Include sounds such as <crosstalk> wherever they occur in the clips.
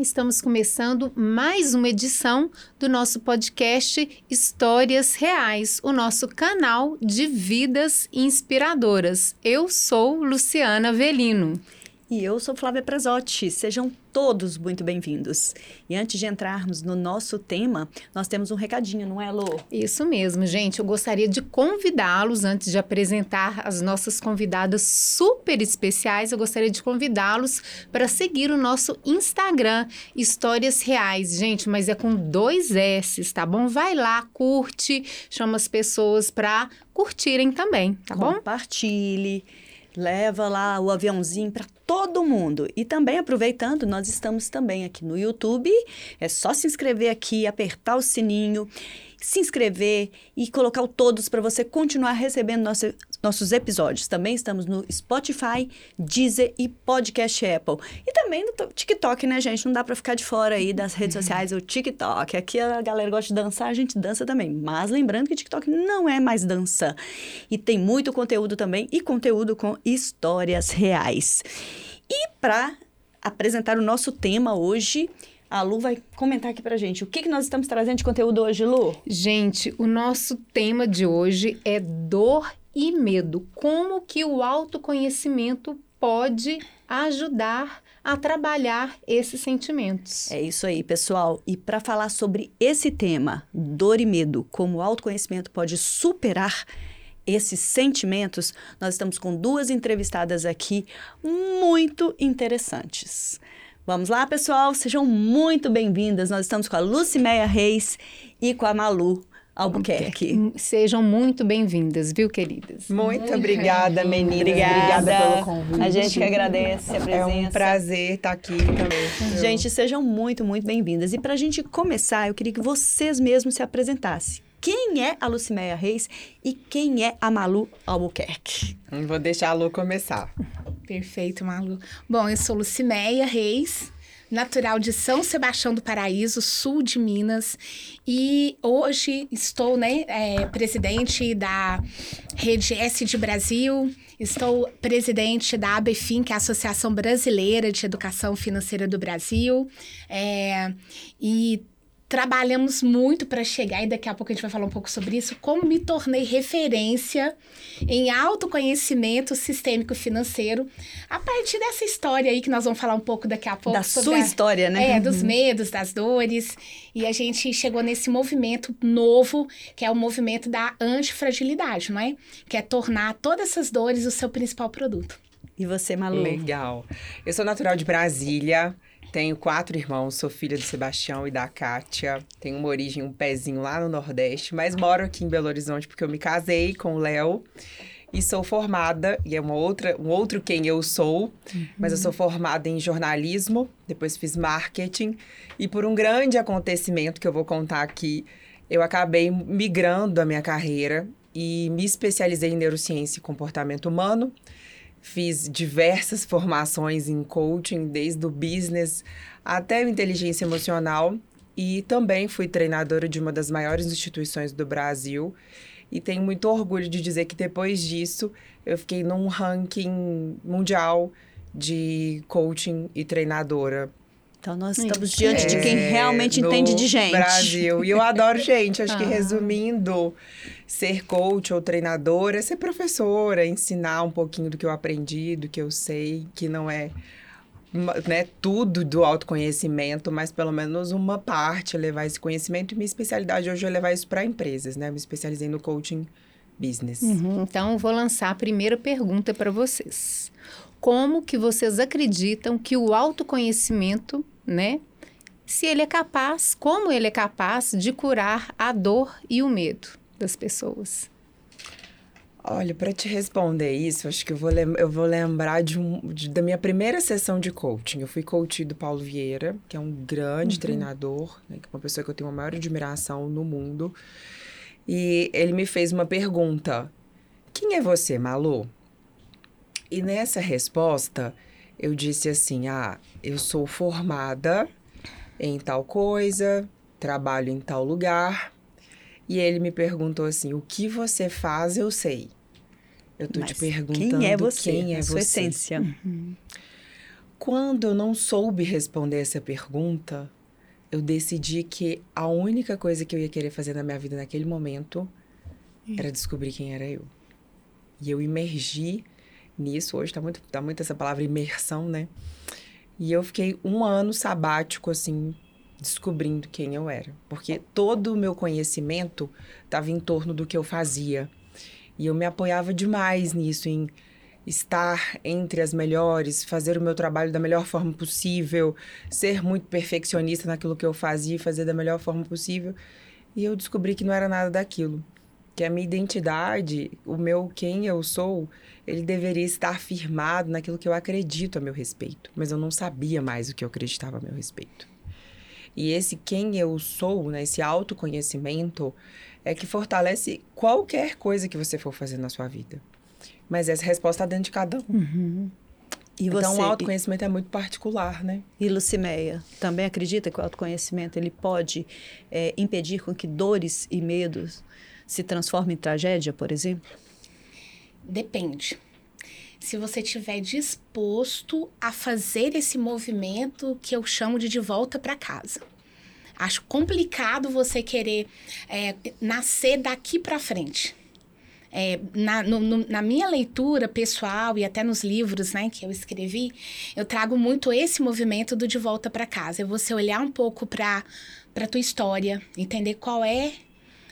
Estamos começando mais uma edição do nosso podcast Histórias Reais, o nosso canal de vidas inspiradoras. Eu sou Luciana Velino. E eu sou Flávia Prazotti. Sejam todos muito bem-vindos. E antes de entrarmos no nosso tema, nós temos um recadinho, não é, Lô? Isso mesmo, gente. Eu gostaria de convidá-los, antes de apresentar as nossas convidadas super especiais, eu gostaria de convidá-los para seguir o nosso Instagram, Histórias Reais. Gente, mas é com dois S, tá bom? Vai lá, curte, chama as pessoas para curtirem também, tá bom? Compartilhe leva lá o aviãozinho para todo mundo. E também aproveitando, nós estamos também aqui no YouTube. É só se inscrever aqui, apertar o sininho, se inscrever e colocar o todos para você continuar recebendo nosso, nossos episódios. Também estamos no Spotify, Deezer e Podcast Apple. E também no TikTok, né, gente? Não dá para ficar de fora aí das redes uhum. sociais, o TikTok. Aqui a galera gosta de dançar, a gente dança também. Mas lembrando que TikTok não é mais dança. E tem muito conteúdo também e conteúdo com histórias reais. E para apresentar o nosso tema hoje, a Lu vai comentar aqui pra gente. O que, que nós estamos trazendo de conteúdo hoje, Lu? Gente, o nosso tema de hoje é dor e medo. Como que o autoconhecimento pode ajudar a trabalhar esses sentimentos. É isso aí, pessoal. E para falar sobre esse tema, dor e medo, como o autoconhecimento pode superar esses sentimentos, nós estamos com duas entrevistadas aqui muito interessantes. Vamos lá, pessoal? Sejam muito bem-vindas. Nós estamos com a Lucimeia Reis e com a Malu Albuquerque. Sejam muito bem-vindas, viu, queridas? Muito, muito obrigada, meninas. Obrigada. obrigada. pelo convite. A gente que agradece a presença. É um prazer estar aqui também. Gente, sejam muito, muito bem-vindas. E para a gente começar, eu queria que vocês mesmos se apresentassem. Quem é a Lucimeia Reis e quem é a Malu Albuquerque? Vou deixar a Lu começar. Perfeito, Malu. Bom, eu sou Lucimeia Reis, natural de São Sebastião do Paraíso, sul de Minas. E hoje estou né, é, presidente da Rede S de Brasil, estou presidente da ABFIN, que é a Associação Brasileira de Educação Financeira do Brasil. É, e trabalhamos muito para chegar, e daqui a pouco a gente vai falar um pouco sobre isso, como me tornei referência em autoconhecimento sistêmico financeiro, a partir dessa história aí que nós vamos falar um pouco daqui a pouco. Da sua a, história, né? É, dos uhum. medos, das dores. E a gente chegou nesse movimento novo, que é o movimento da antifragilidade, não é? Que é tornar todas essas dores o seu principal produto. E você, Malu? Legal. Eu sou natural de Brasília. Tenho quatro irmãos, sou filha do Sebastião e da Kátia. Tenho uma origem, um pezinho lá no Nordeste, mas moro aqui em Belo Horizonte porque eu me casei com o Léo. E sou formada, e é uma outra, um outro quem eu sou, uhum. mas eu sou formada em jornalismo, depois fiz marketing, e por um grande acontecimento que eu vou contar aqui, eu acabei migrando a minha carreira e me especializei em neurociência e comportamento humano. Fiz diversas formações em coaching, desde o business até a inteligência emocional. E também fui treinadora de uma das maiores instituições do Brasil. E tenho muito orgulho de dizer que depois disso eu fiquei num ranking mundial de coaching e treinadora. Então nós estamos diante é, de quem realmente entende de gente. Brasil. E eu adoro gente. Acho <laughs> ah. que resumindo, ser coach ou treinadora é ser professora, ensinar um pouquinho do que eu aprendi, do que eu sei, que não é né, tudo do autoconhecimento, mas pelo menos uma parte levar esse conhecimento. E minha especialidade hoje é levar isso para empresas, né? Me especializei no coaching business. Uhum, então, vou lançar a primeira pergunta para vocês. Como que vocês acreditam que o autoconhecimento, né, se ele é capaz, como ele é capaz de curar a dor e o medo das pessoas? Olha, para te responder isso, acho que eu vou, eu vou lembrar de um, de, da minha primeira sessão de coaching. Eu fui coach do Paulo Vieira, que é um grande uhum. treinador, né, que é uma pessoa que eu tenho a maior admiração no mundo. E ele me fez uma pergunta: Quem é você, Malu? E nessa resposta, eu disse assim: Ah, eu sou formada em tal coisa, trabalho em tal lugar. E ele me perguntou assim: O que você faz, eu sei. Eu tô Mas te perguntando quem é você, quem é sua essência. Uhum. quando eu não soube responder essa pergunta, eu decidi que a única coisa que eu ia querer fazer na minha vida naquele momento era descobrir quem era eu. E eu imergi nisso. Hoje tá muito, tá muito essa palavra imersão, né? E eu fiquei um ano sabático, assim, descobrindo quem eu era. Porque todo o meu conhecimento estava em torno do que eu fazia. E eu me apoiava demais nisso, em estar entre as melhores, fazer o meu trabalho da melhor forma possível, ser muito perfeccionista naquilo que eu fazia e fazer da melhor forma possível. E eu descobri que não era nada daquilo. Que a minha identidade, o meu quem eu sou, ele deveria estar firmado naquilo que eu acredito a meu respeito. Mas eu não sabia mais o que eu acreditava a meu respeito. E esse quem eu sou, né, esse autoconhecimento, é que fortalece qualquer coisa que você for fazer na sua vida. Mas essa resposta está dentro de cada um. Uhum. E então, você, o autoconhecimento é muito particular, né? E Lucimeia, também acredita que o autoconhecimento ele pode é, impedir com que dores e medos se transformem em tragédia, por exemplo? Depende. Se você estiver disposto a fazer esse movimento que eu chamo de de volta para casa. Acho complicado você querer é, nascer daqui para frente. É, na, no, no, na minha leitura pessoal e até nos livros né, que eu escrevi, eu trago muito esse movimento do de volta para casa. É você olhar um pouco para a tua história, entender qual é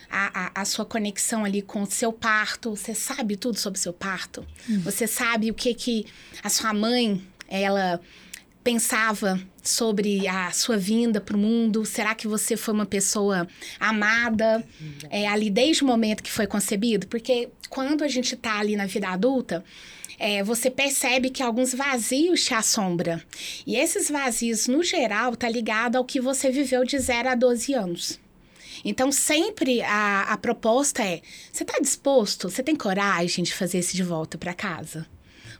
a, a, a, sua conexão ali com o seu parto. Você sabe tudo sobre o seu parto? Uhum. Você sabe o que, que a sua mãe, ela pensava sobre a sua vinda para o mundo? Será que você foi uma pessoa amada é, ali desde o momento que foi concebido? Porque quando a gente está ali na vida adulta, é, você percebe que alguns vazios te assombram. E esses vazios, no geral, tá ligado ao que você viveu de 0 a 12 anos. Então, sempre a, a proposta é: você está disposto? Você tem coragem de fazer isso de volta para casa?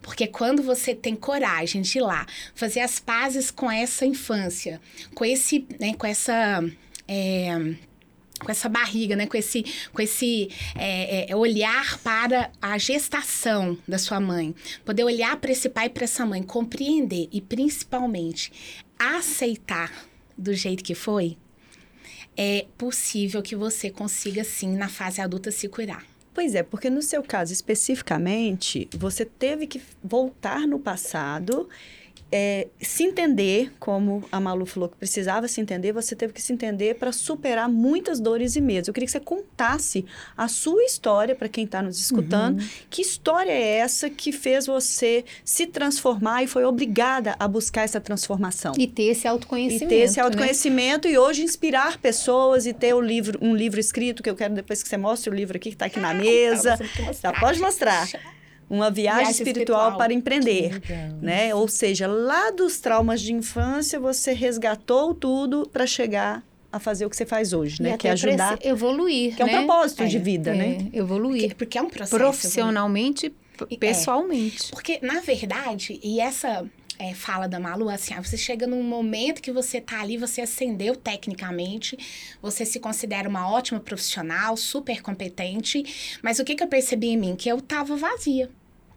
Porque quando você tem coragem de ir lá, fazer as pazes com essa infância, com esse, né, com essa. É, com essa barriga, né? Com esse, com esse é, é, olhar para a gestação da sua mãe. Poder olhar para esse pai e para essa mãe, compreender e principalmente aceitar do jeito que foi, é possível que você consiga sim, na fase adulta, se curar. Pois é, porque no seu caso especificamente, você teve que voltar no passado é, se entender, como a Malu falou que precisava se entender, você teve que se entender para superar muitas dores e medos. Eu queria que você contasse a sua história para quem está nos escutando. Uhum. Que história é essa que fez você se transformar e foi obrigada a buscar essa transformação? E ter esse autoconhecimento. E ter esse né? autoconhecimento né? e hoje inspirar pessoas e ter o livro, um livro escrito, que eu quero depois que você mostre o livro aqui que está aqui na mesa. Já pode mostrar uma viagem, viagem espiritual, espiritual, para empreender, né? Ou seja, lá dos traumas de infância você resgatou tudo para chegar a fazer o que você faz hoje, né? que é ajudar evoluir, que é um né? propósito é, de vida, é, né? Evoluir, porque, porque, é um processo profissionalmente, evoluir. pessoalmente. É, porque na verdade e essa é, fala da Malu, assim, você chega num momento que você tá ali, você ascendeu tecnicamente, você se considera uma ótima profissional, super competente, mas o que, que eu percebi em mim? Que eu tava vazia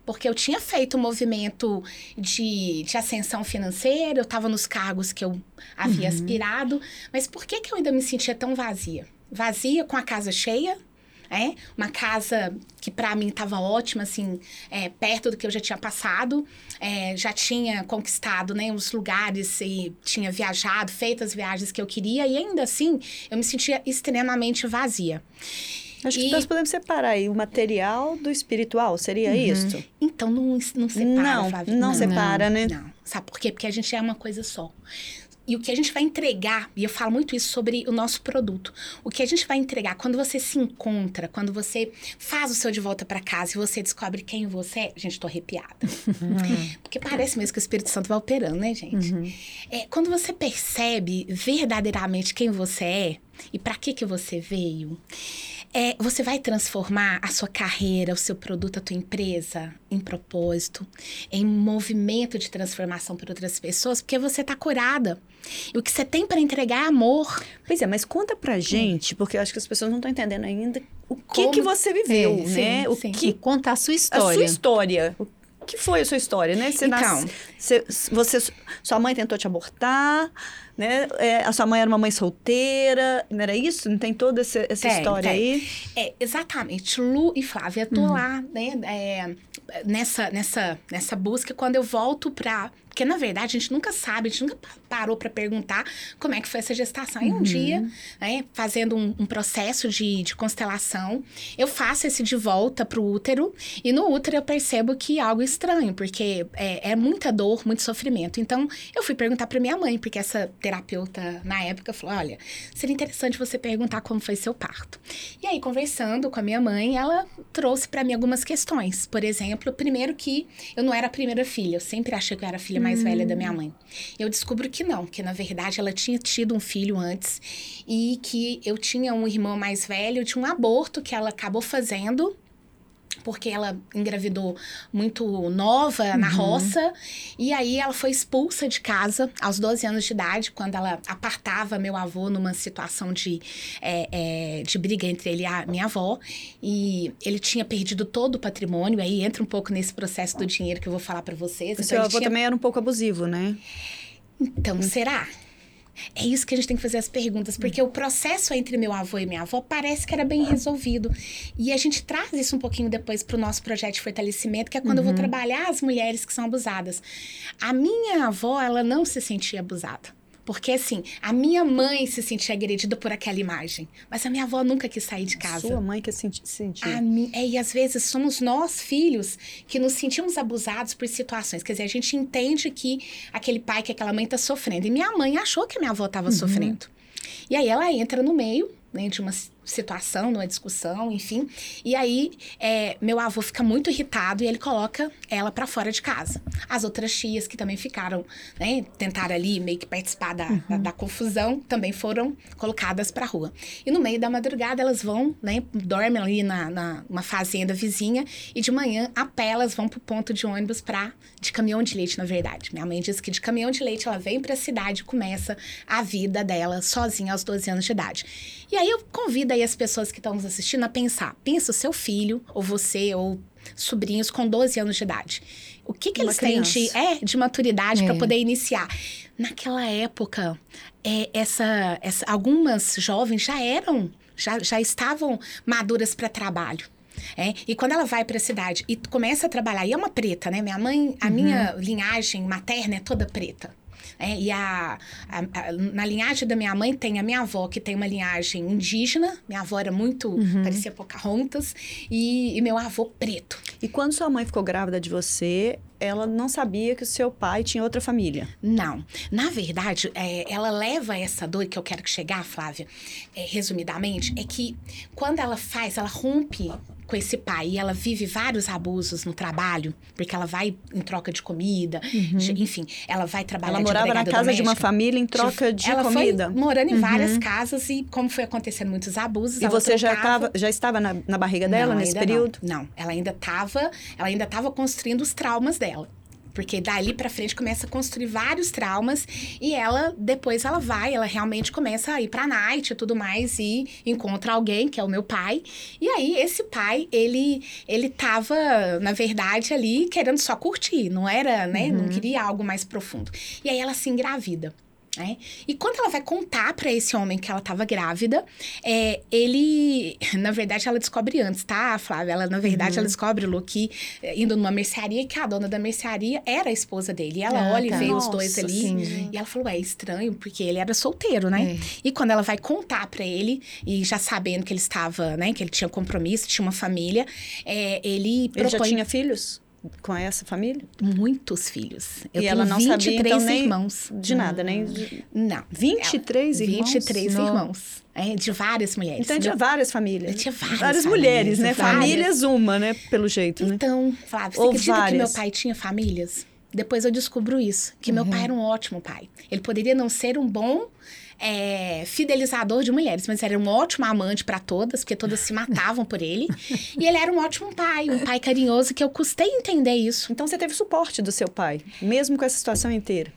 porque eu tinha feito um movimento de, de ascensão financeira, eu estava nos cargos que eu havia uhum. aspirado, mas por que, que eu ainda me sentia tão vazia? Vazia com a casa cheia, é? Uma casa que para mim estava ótima, assim, é, perto do que eu já tinha passado, é, já tinha conquistado, né, os lugares e tinha viajado, feito as viagens que eu queria e ainda assim eu me sentia extremamente vazia. Acho e... que nós podemos separar aí o material do espiritual, seria uhum. isso? Então não, não separa, não, Flávia. Não, não separa, não, né? Não. Sabe por quê? Porque a gente é uma coisa só. E o que a gente vai entregar, e eu falo muito isso sobre o nosso produto. O que a gente vai entregar quando você se encontra, quando você faz o seu de volta para casa e você descobre quem você é, gente, tô arrepiada. Uhum. <laughs> Porque parece mesmo que o Espírito Santo vai operando, né, gente? Uhum. É, quando você percebe verdadeiramente quem você é e para que que você veio, é, você vai transformar a sua carreira, o seu produto, a tua empresa em propósito, em movimento de transformação para outras pessoas, porque você está curada. E o que você tem para entregar é amor. Pois é, mas conta pra gente, porque eu acho que as pessoas não estão entendendo ainda o que Como... que você viveu, é, né? Sim, o sim. que conta a sua história. A sua história. que foi a sua história, né? Você Então. nasce- você, você- sua mãe tentou te abortar, né? É, a sua mãe era uma mãe solteira, não era isso? Não tem toda essa, essa Tem, história tem. aí? É, exatamente. Lu e Flávia, tô lá, né, é, nessa, nessa, nessa busca. Quando eu volto pra. Porque, na verdade, a gente nunca sabe, a gente nunca pa- parou pra perguntar como é que foi essa gestação. E um dia, né, fazendo um, um processo de, de constelação, eu faço esse de volta pro útero. E no útero eu percebo que algo estranho, porque é, é muita dor, muito sofrimento. Então, eu fui perguntar pra minha mãe, porque essa terapeuta, na época, falou: olha, seria interessante você perguntar como foi seu parto. E aí, conversando com a minha mãe, ela trouxe para mim algumas questões. Por exemplo, primeiro que eu não era a primeira filha, eu sempre achei que eu era a filha mais velha da minha mãe. Eu descubro que não, que na verdade ela tinha tido um filho antes e que eu tinha um irmão mais velho de um aborto que ela acabou fazendo porque ela engravidou muito nova na roça. E aí ela foi expulsa de casa aos 12 anos de idade, quando ela apartava meu avô numa situação de, é, é, de briga entre ele e a minha avó. E ele tinha perdido todo o patrimônio. Aí entra um pouco nesse processo do dinheiro que eu vou falar para vocês. O Então, seu avô tinha também era um pouco abusivo, né? então, será? É isso que a gente tem que fazer as perguntas, porque o processo entre meu avô e minha avó parece que era bem resolvido. E a gente traz isso um pouquinho depois para o nosso projeto de fortalecimento, que é quando eu vou trabalhar as mulheres que são abusadas. A minha avó, ela não se sentia abusada. Porque, assim, a minha mãe se sentia agredida por aquela imagem, mas a minha avó nunca quis sair de casa. Sua mãe que senti- sentia. A mi- é, e às vezes somos nós, filhos, que nos sentimos abusados por situações. Quer dizer, a gente entende que aquele pai, que aquela mãe está sofrendo. E minha mãe achou que minha avó estava sofrendo. E aí ela entra no meio né, de uma situação, numa discussão, enfim. E aí é, meu avô fica muito irritado e ele coloca ela para fora de casa. As outras tias que também ficaram, né, tentaram ali meio que participar da, da, da confusão, também foram colocadas para rua. E no meio da madrugada elas vão, né, dormem ali na, na uma fazenda vizinha e de manhã a pé elas vão pro ponto de ônibus para de caminhão de leite, na verdade. Minha mãe diz que de caminhão de leite ela vem para a cidade e começa a vida dela sozinha aos 12 anos de idade. E aí eu convido aí as pessoas que estão nos assistindo a pensar. Pensa o seu filho, ou você, ou sobrinhos com 12 anos de idade. O que, que eles têm de, é, de maturidade para É. poder iniciar? Naquela época, é, essa, essa, algumas jovens já eram, já, já estavam maduras para trabalho. É, e quando ela vai para a cidade e começa a trabalhar, e é uma preta, né? Minha mãe, a minha linhagem materna é toda preta. É, e a, a- a- na linhagem da minha mãe tem a minha avó, que tem uma linhagem indígena. Minha avó era muito, parecia Pocahontas. E, e meu avô preto. E quando sua mãe ficou grávida de você, ela não sabia que o seu pai tinha outra família. Não. Na verdade, é, ela leva essa dor que eu quero que chegar, Flávia, é, resumidamente, é que quando ela faz, ela rompe com esse pai e ela vive vários abusos no trabalho, porque ela vai em troca de comida, de- enfim, ela vai trabalhar Ela de morava na casa de uma doméstica. família em troca de ela comida. foi morando em várias casas e como foi acontecendo muitos abusos, E ela você já, trocava- tava, já estava na, na barriga dela não, nesse período? Não. não, ela ainda estava, ela ainda estava construindo os traumas dela. Porque dali pra frente começa a construir vários traumas e ela depois ela vai, ela realmente começa a ir pra night e tudo mais e encontra alguém, que é o meu pai. E aí esse pai, ele ele tava, na verdade, ali querendo só curtir, não era, né, não queria algo mais profundo. E aí ela se engravida. Né? E quando ela vai contar pra esse homem que ela tava grávida, é, ele. <laughs> Na verdade, ela descobre antes, tá, Flávia? Ela, na verdade, ela descobre, Lu, que é, indo numa mercearia, que a dona da mercearia era a esposa dele. E ela Ah, olha tá. e vê os Nossa, dois ali. sim. E ela falou: é estranho, porque ele era solteiro, né? É. E quando ela vai contar pra ele, e já sabendo que ele estava, né, que ele tinha compromisso, tinha uma família, é, ele Ele já propõe tinha filhos com essa família? muitos filhos. Eu e tenho ela não 23 sabia, então, nem irmãos. de nada, nem... de- Não. 23 ela- irmãos? 23 Não. irmãos. É, de várias mulheres. Então tinha várias famílias. Tinha várias Várias famílias, mulheres, né? várias. Famílias uma, né? Pelo jeito, né? Então, Flávio, você Ou acredita que meu várias. pai tinha famílias? Depois eu descubro isso, que meu pai era um ótimo pai. Ele poderia não ser um bom é, fidelizador de mulheres, mas era um ótimo amante para todas, porque todas se matavam por ele. <laughs> E ele era um ótimo pai, um pai carinhoso, que eu custei entender isso. Então você teve suporte do seu pai, mesmo com essa situação inteira.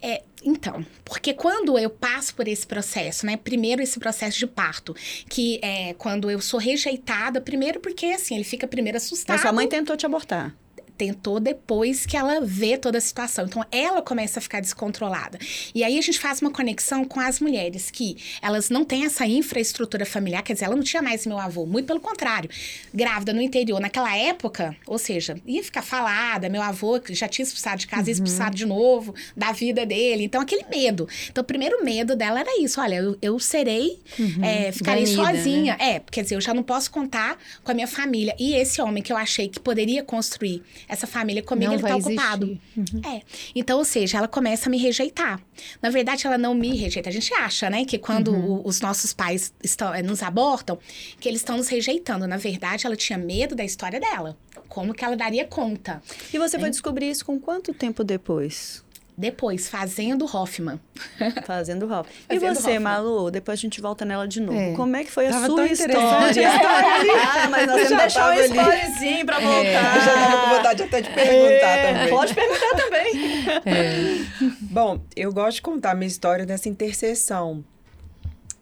É, então, porque quando eu passo por esse processo, né? Primeiro esse processo de parto, que é quando eu sou rejeitada, primeiro porque assim, ele fica primeiro assustado. Mas sua mãe tentou te abortar. Tentou depois que ela vê toda a situação. Então, ela começa a ficar descontrolada. E aí a gente faz uma conexão com as mulheres que elas não têm essa infraestrutura familiar, quer dizer, ela não tinha mais meu avô, muito pelo contrário. Grávida no interior, naquela época, ou seja, ia ficar falada, meu avô já tinha expulsado de casa, ia Uhum. expulsado de novo da vida dele. Então, aquele medo. Então, o primeiro medo dela era isso: olha, eu, eu serei, é, ficarei sozinha. É, quer dizer, eu já não posso contar com a minha família. E esse homem que eu achei que poderia construir essa família comigo, Não ele tá ocupado. existir. É. Então, ou seja, ela começa a me rejeitar. Na verdade, ela não me rejeita. A gente acha, né, que quando o- os nossos pais estão, eh, nos abortam, que eles estão nos rejeitando. Na verdade, ela tinha medo da história dela. Como que ela daria conta? E você foi descobrir isso com quanto tempo depois? Depois, fazendo Hoffman. <laughs> Fazendo rap. E Fazendo você, Hoffman. Malu? Depois a gente volta nela de novo. É. Como é que foi a Tava sua tão história? <laughs> ah, mas nós temos já que deixar um spoilerzinho pra Eu já voltar. tava com vontade até de perguntar É, também. Pode perguntar também. Bom, eu gosto de contar a minha história dessa interseção,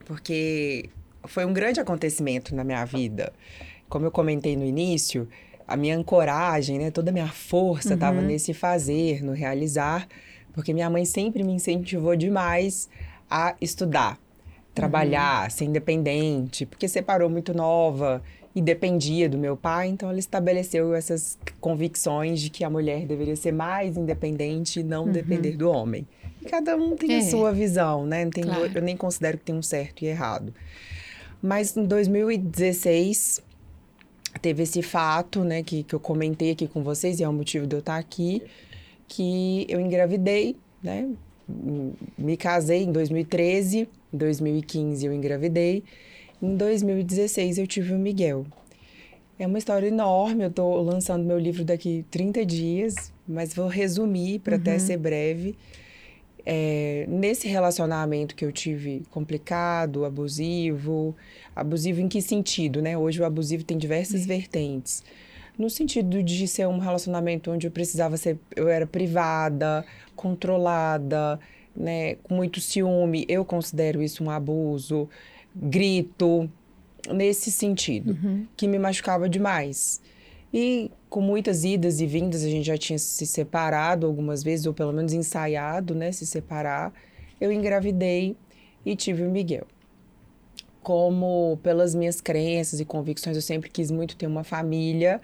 porque foi um grande acontecimento na minha vida. Como eu comentei no início, a minha ancoragem, né, toda a minha força estava nesse fazer, no realizar, porque minha mãe sempre me incentivou demais a estudar, trabalhar, ser independente, porque separou muito nova e dependia do meu pai, então ela estabeleceu essas convicções de que a mulher deveria ser mais independente e não depender do homem. E cada um tem É. a sua visão, né? Tem, Claro. Eu nem considero que tem um certo e errado. Mas em 2016 teve esse fato, né, que, que eu comentei aqui com vocês, e é o motivo de eu estar aqui, que eu engravidei, né? Me casei em 2013, em 2015 eu engravidei, em 2016 eu tive o Miguel. É uma história enorme, eu tô lançando meu livro daqui 30 dias, mas vou resumir para até ser breve. É, nesse relacionamento que eu tive complicado, abusivo, abusivo em que sentido, né? Hoje o abusivo tem diversas vertentes. No sentido de ser um relacionamento onde eu precisava ser, eu era privada, controlada, né, com muito ciúme, eu considero isso um abuso, grito, nesse sentido, que me machucava demais. E com muitas idas e vindas, a gente já tinha se separado algumas vezes, ou pelo menos ensaiado, né, se separar. Eu engravidei e tive o Miguel. Como pelas minhas crenças e convicções, eu sempre quis muito ter uma família.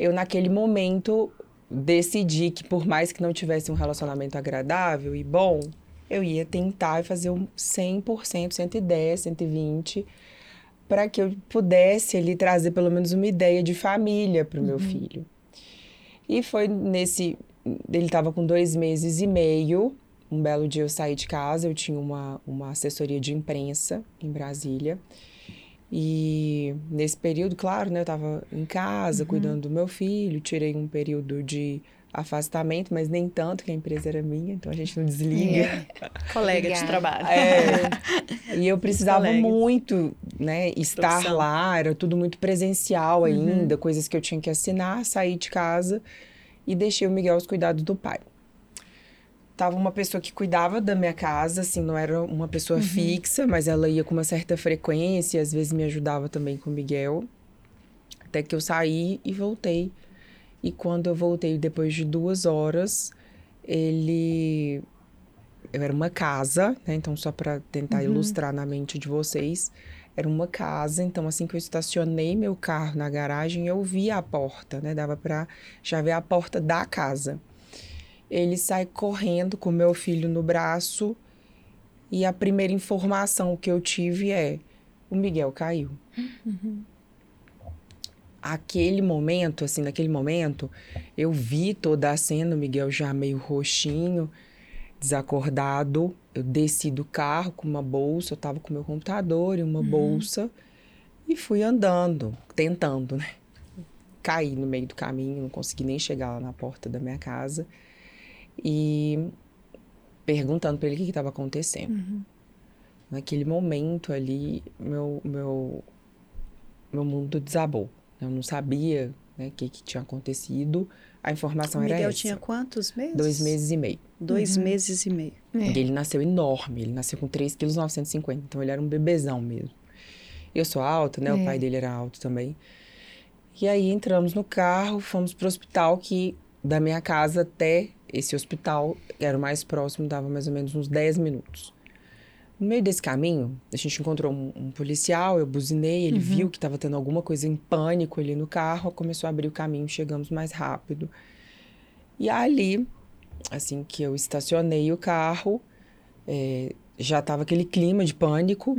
Eu, naquele momento, decidi que, por mais que não tivesse um relacionamento agradável e bom, eu ia tentar fazer um 100%, 110, 120, para que eu pudesse ali trazer pelo menos uma ideia de família para o meu filho. E foi nesse. Ele estava com dois meses e meio. Um belo dia eu saí de casa, eu tinha uma, uma assessoria de imprensa em Brasília. E nesse período, claro, né, eu estava em casa, cuidando do meu filho, tirei um período de afastamento, mas nem tanto, que a empresa era minha, então a gente não desliga. Colega de Obrigada. trabalho. É, <laughs> e eu precisava colegas. muito, né, estar Profissão. lá, era tudo muito presencial ainda, coisas que eu tinha que assinar, saí de casa e deixei o Miguel aos cuidados do pai. Tava uma pessoa que cuidava da minha casa, assim, não era uma pessoa fixa, mas ela ia com uma certa frequência, às vezes me ajudava também com o Miguel. Até que eu saí e voltei. E quando eu voltei, depois de duas horas, ele eu era uma casa, né? Então, só para tentar ilustrar na mente de vocês, era uma casa. Então, assim que eu estacionei meu carro na garagem, eu vi a porta, né? Dava para já ver a porta da casa. Ele sai correndo com meu filho no braço e a primeira informação que eu tive é: o Miguel caiu. Aquele momento, assim, naquele momento, eu vi toda a cena, o Miguel já meio roxinho, desacordado. Eu desci do carro com uma bolsa, eu tava com meu computador e uma bolsa e fui andando, tentando, né? Caí no meio do caminho, não consegui nem chegar lá na porta da minha casa e perguntando para ele o que estava acontecendo. Naquele momento ali, meu, meu, meu mundo desabou. Eu não sabia né, o que, que tinha acontecido. A O informação era Miguel essa. tinha quantos meses? Dois meses e meio. Dois meses e meio. É. E ele nasceu enorme, ele nasceu com 3,950 kg, então ele era um bebezão mesmo. Eu sou alta, né? É. O pai dele era alto também. E aí entramos no carro, fomos pro hospital que da minha casa até esse hospital era o mais próximo, dava mais ou menos uns 10 minutos. No meio desse caminho, a gente encontrou um, um policial, eu buzinei, ele viu que estava tendo alguma coisa em pânico ali no carro, começou a abrir o caminho, chegamos mais rápido. E ali, assim que eu estacionei o carro, é, já estava aquele clima de pânico.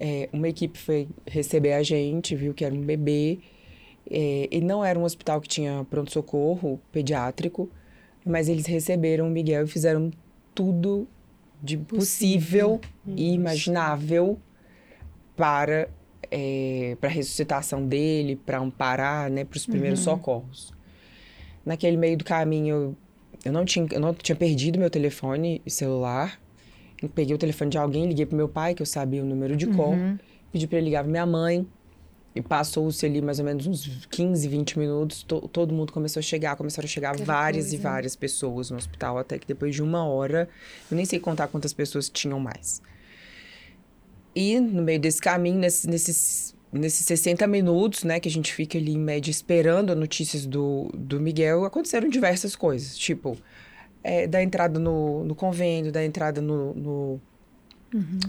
É, uma equipe foi receber a gente, viu que era um bebê. É, e não era um hospital que tinha pronto-socorro pediátrico, mas eles receberam o Miguel e fizeram tudo de possível e imaginável para é, para a ressuscitação dele, para amparar, né, para os primeiros socorros. Naquele meio do caminho, eu não tinha, eu não tinha perdido meu telefone celular. Eu peguei o telefone de alguém, liguei pro meu pai, que eu sabia o número de call, pedi para ele ligar pra minha mãe. E passou-se ali mais ou menos uns 15, 20 minutos, to- todo mundo começou a chegar, começaram a chegar várias e várias pessoas no hospital, até que depois de uma hora, eu nem sei contar quantas pessoas tinham mais. E no meio desse caminho, nesses, nesses, nesses 60 minutos, né, que a gente fica ali em média esperando notícias do, do Miguel, aconteceram diversas coisas. Tipo, é, da entrada no, no convênio, da entrada no, no,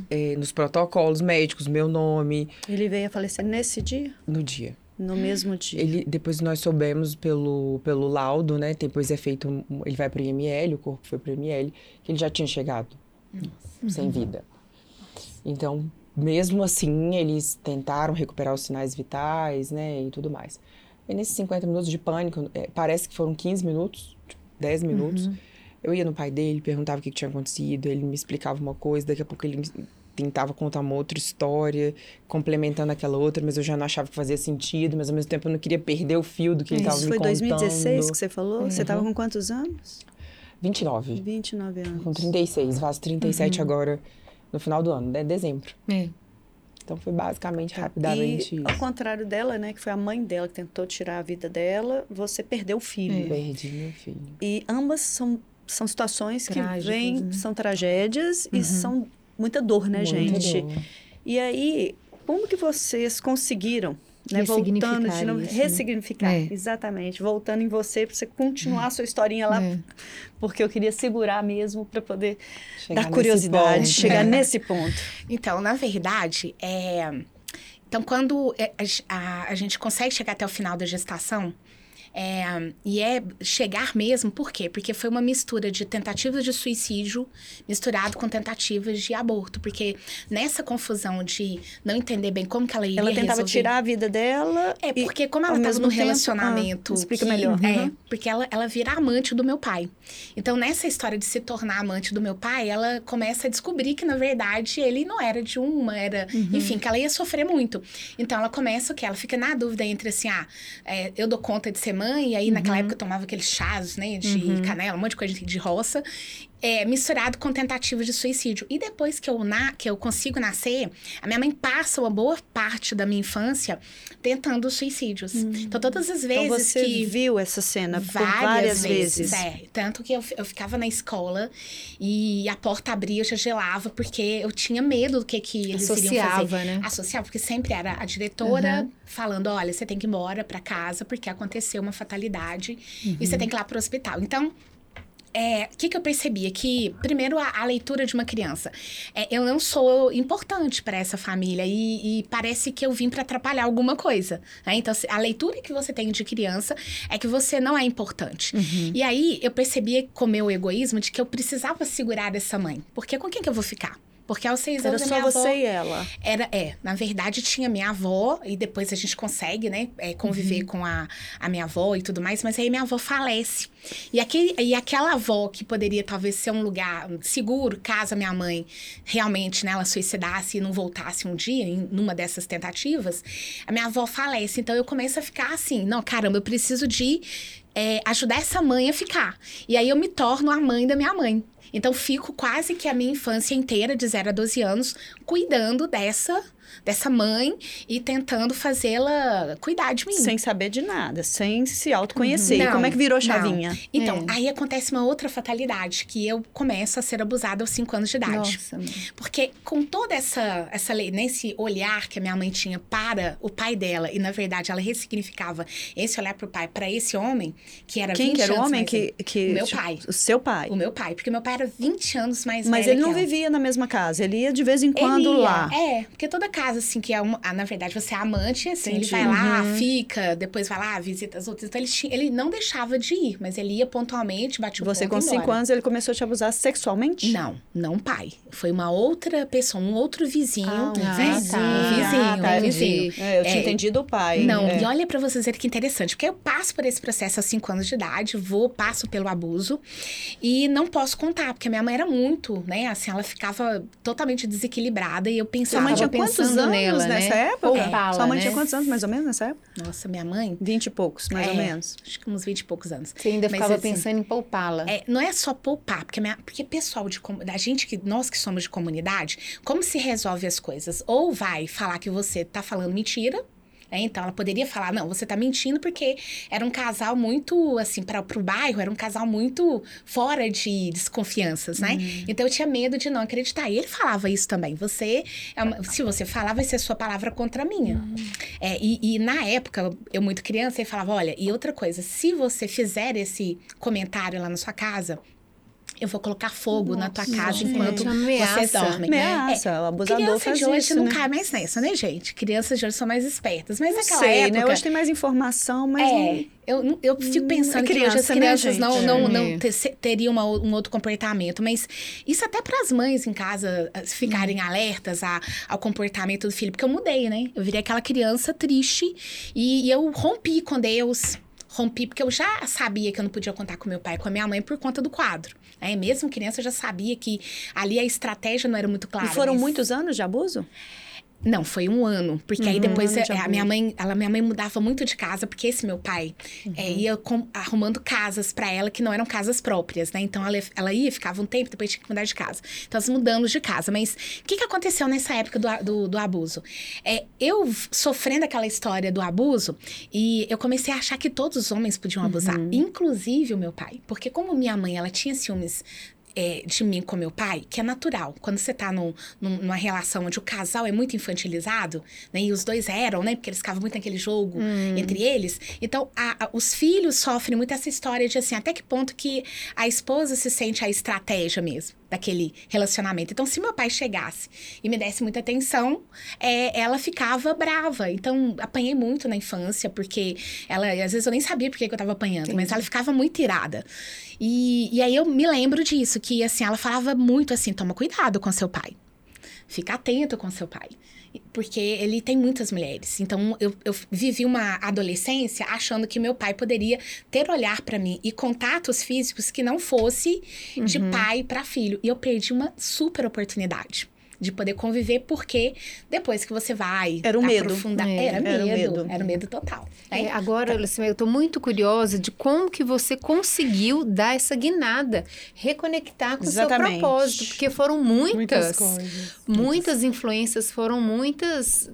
é, nos protocolos médicos, meu nome, Ele veio a falecer nesse dia? no dia. No mesmo dia? Ele, depois nós soubemos pelo, pelo laudo, né? Depois é feito. ele vai para o IML, o corpo foi para o IML, que ele já tinha chegado sem vida. Então, mesmo assim, eles tentaram recuperar os sinais vitais, né? E tudo mais. E nesses 50 minutos de pânico, é, parece que foram 15 minutos, tipo, 10 minutos. Eu ia no pai dele, perguntava o que, que tinha acontecido, ele me explicava uma coisa, daqui a pouco ele tentava contar uma outra história, complementando aquela outra, mas eu já não achava que fazia sentido, mas ao mesmo tempo eu não queria perder o fio do que ele estava Isso me foi contando. 2016 que você falou? Você estava com quantos anos? 29. 29 anos. Com 36, faço 37 Uhum. agora no final do ano, né? Dezembro. É. Então foi basicamente, rapidamente E isso. ao contrário dela, né, que foi a mãe dela que tentou tirar a vida dela, você perdeu o filho. Perdi meu filho. E ambas são, são situações que Trágicas, vêm, né? são tragédias e são muita dor, né, Muita gente? dor. E aí, como que vocês conseguiram, né, voltando de novo, isso, né? ressignificar, É. exatamente, voltando em você para você continuar a sua historinha lá, É. porque eu queria segurar mesmo para poder Chegar dar curiosidade, ponto. chegar <laughs> nesse ponto. Então, na verdade, é... Então, quando é, a, a- a gente consegue chegar até o final da gestação, é, e é chegar mesmo, por quê? Porque foi uma mistura de tentativas de suicídio misturado com tentativas de aborto. Porque nessa confusão de não entender bem como que ela iria Ela tentava resolver... tirar a vida dela. É, porque como ela estava num tempo- relacionamento. Ah, explica que- melhor. É, Uhum. porque ela, ela vira amante do meu pai. Então, nessa história de se tornar amante do meu pai, ela começa a descobrir que, na verdade, ele não era de uma, era. Uhum. Enfim, que ela ia sofrer muito. Então, ela começa o que? Ela fica na dúvida entre assim, ah, é, eu dou conta de ser mãe, e aí naquela época eu tomava aqueles chás, né, de canela, um monte de coisa de, de roça. É, misturado com tentativa de suicídio. E depois que eu, na, que eu consigo nascer, a minha mãe passa uma boa parte da minha infância tentando suicídios. Então, todas as vezes Então você que viu essa cena várias, várias vezes. vezes. É, tanto que eu, eu ficava na escola e a porta abria, eu já gelava, porque eu tinha medo do que, que eles iriam fazer. Associava, né? Associava, porque sempre era a diretora falando: olha, você tem que ir embora pra casa porque aconteceu uma fatalidade e você tem que ir lá pro hospital. Então. É, O que, que eu percebi? É que, primeiro, a, a leitura de uma criança. É, eu não sou importante para essa família e, e parece que eu vim para atrapalhar alguma coisa. né? Então, a leitura que você tem de criança é que você não é importante. E aí, eu percebia com o meu egoísmo de que eu precisava segurar essa mãe. Porque com quem que eu vou ficar? Porque aos seis Era anos a só você avó... e ela. Era, é, na verdade tinha minha avó, e depois a gente consegue, né, é, conviver com a, a minha avó e tudo mais, mas aí minha avó falece. E, aquele, e aquela avó que poderia talvez ser um lugar seguro, caso a minha mãe realmente, né, ela suicidasse e não voltasse um dia, em numa dessas tentativas, a minha avó falece. Então eu começo a ficar assim, não, caramba, eu preciso de é, ajudar essa mãe a ficar. E aí eu me torno a mãe da minha mãe. Então, fico quase que a minha infância inteira, de 0 a 12 anos, cuidando dessa dessa mãe e tentando fazê-la cuidar de mim. Sem saber de nada, sem se autoconhecer. Não, e como é que virou não. chavinha? Então, É. aí acontece uma outra fatalidade, que eu começo a ser abusada aos 5 anos de idade. Nossa. Porque com toda essa, essa lei, nesse olhar que a minha mãe tinha para o pai dela, e na verdade ela ressignificava esse olhar para o pai, para esse homem, que era Quem 20 que era o anos homem mais que, que. O meu tipo, pai. O seu pai. O meu pai, porque meu pai era 20 anos mais Mas velho ele não vivia na mesma casa, ele ia de vez em quando Ele ia, lá. É, porque toda casa, assim, que é uma. ah, na verdade, você é amante, assim, Entendi. ele vai lá, Uhum. fica, depois vai lá, visita as outras. Então, ele, tinha, ele não deixava de ir, mas ele ia pontualmente, batia o Você com cinco anos ele começou a te abusar sexualmente? Não, não pai. Foi uma outra pessoa, um outro vizinho. Ah, um vizinho. Um vizinho, Ah, tá, um vizinho. É, eu tinha É, entendido o pai. Não, é. e olha pra vocês verem que interessante, porque eu passo por esse processo aos 5 anos de idade, vou, passo pelo abuso e não posso contar, porque a minha mãe era muito, né, assim, ela ficava totalmente desequilibrada e eu Sua pensava, mãe tinha quantos anos nela, né? nessa época? Poupá-la, Sua mãe né? tinha quantos anos, mais ou menos, nessa época? nossa, minha mãe, Vinte e poucos, mais ou É. menos. acho que uns 20 e poucos anos. Você ainda Mas, ficava assim, pensando em poupá-la. É, não é só poupar, porque, minha- porque pessoal de comu- a gente que nós que somos de comunidade, como se resolve as coisas? Ou vai falar que você tá falando mentira, né? Então ela poderia falar, não, você tá mentindo porque era um casal muito assim para pro bairro, era um casal muito fora de desconfianças, né? Então eu tinha medo de não acreditar. E ele falava isso também. Você, é se você falar, vai ser sua palavra contra a minha. É, e, e na época, eu muito criança, ele falava: olha, e outra coisa, se você fizer esse comentário lá na sua casa, eu vou colocar fogo na tua casa gente, enquanto ameaça. você dorme. Ameaça, o abusador Criança faz de hoje isso, não né? cai mais nessa, né, gente? Crianças de hoje são mais espertas. Mas Não naquela sei, época. né? Hoje tem mais informação, mas é, não- eu, eu fico Hum, pensando é que hoje as criança, né, crianças gente? não, não, É. não te- se- teriam uma- um outro comportamento. Mas isso até para as mães em casa eh, ficarem Hum. alertas a- ao comportamento do filho. Porque eu mudei, né? Eu virei aquela criança triste e, e eu rompi com Deus. Rompi porque eu já sabia que eu não podia contar com meu pai e com a minha mãe por conta do quadro. É, mesmo criança, já sabia que ali a estratégia não era muito clara. E foram mas- muitos anos de abuso? Não, foi um ano. Porque aí Uhum, depois um ano de é, a minha mãe, ela, minha mãe mudava muito de casa, porque esse meu pai Uhum. é, ia com- arrumando casas pra ela que não eram casas próprias, né? Então ela, ela ia, ficava um tempo, depois tinha que mudar de casa. Então nós mudamos de casa. Mas o que, que aconteceu nessa época do, do, do abuso? É, eu sofrendo aquela história do abuso, e eu comecei a achar que todos os homens podiam abusar, Uhum. inclusive o meu pai. Porque como minha mãe, ela tinha ciúmes é, de mim com meu pai, que é natural. Quando você tá num- num- numa relação onde o casal é muito infantilizado, né? E os dois eram, né? Porque eles ficavam muito naquele jogo entre eles. Então, a- a- os filhos sofrem muito essa história de assim, até que ponto que a esposa se sente a estratégia mesmo daquele relacionamento. Então, se meu pai chegasse e me desse muita atenção, é, ela ficava brava. Então, apanhei muito na infância, porque ela, às vezes eu nem sabia por que eu tava apanhando, mas ela ficava muito irada. E, e aí eu me lembro disso, que assim, ela falava muito assim: toma cuidado com seu pai. Fica atento com seu pai. Porque ele tem muitas mulheres. Então, eu, eu vivi uma adolescência achando que meu pai poderia ter olhar pra mim e contatos físicos que não fosse de pai pra filho. E eu perdi uma super oportunidade de poder conviver, porque depois que você vai Era o medo. aprofundar... É, era, era medo, medo. Era medo total. né? É, agora, Lucimar, eu tô muito curiosa de como que você conseguiu dar essa guinada, reconectar com o seu propósito, porque foram muitas, coisas. muitas influências, foram muitas,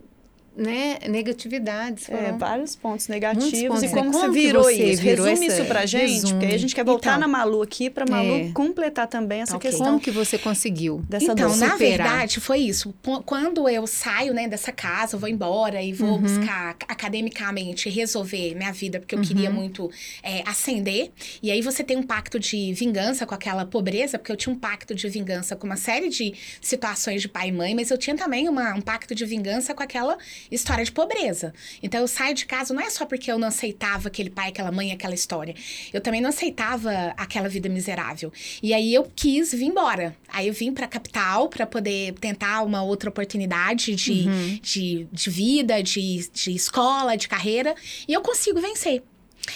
né, negatividades. É, Foram... vários pontos negativos. pontos E como, você Como que virou você isso? virou Resume essa- isso pra gente, resume. porque aí a gente quer voltar Então. na Malu aqui pra Malu É. completar também essa Ok. questão Como que você conseguiu? dessa então, na superar. verdade, foi isso. Qu- Quando eu saio, né, dessa casa, vou embora e vou buscar academicamente resolver minha vida, porque eu queria muito é, ascender. E aí você tem um pacto de vingança com aquela pobreza, porque eu tinha um pacto de vingança com uma série de situações de pai e mãe, mas eu tinha também uma- um pacto de vingança com aquela história de pobreza. Então eu saio de casa não é só porque eu não aceitava aquele pai, aquela mãe, aquela história. Eu também não aceitava aquela vida miserável. E aí eu quis vir embora. Aí eu vim pra capital pra poder tentar uma outra oportunidade de, de, de vida, de, de escola, de carreira. E eu consigo vencer.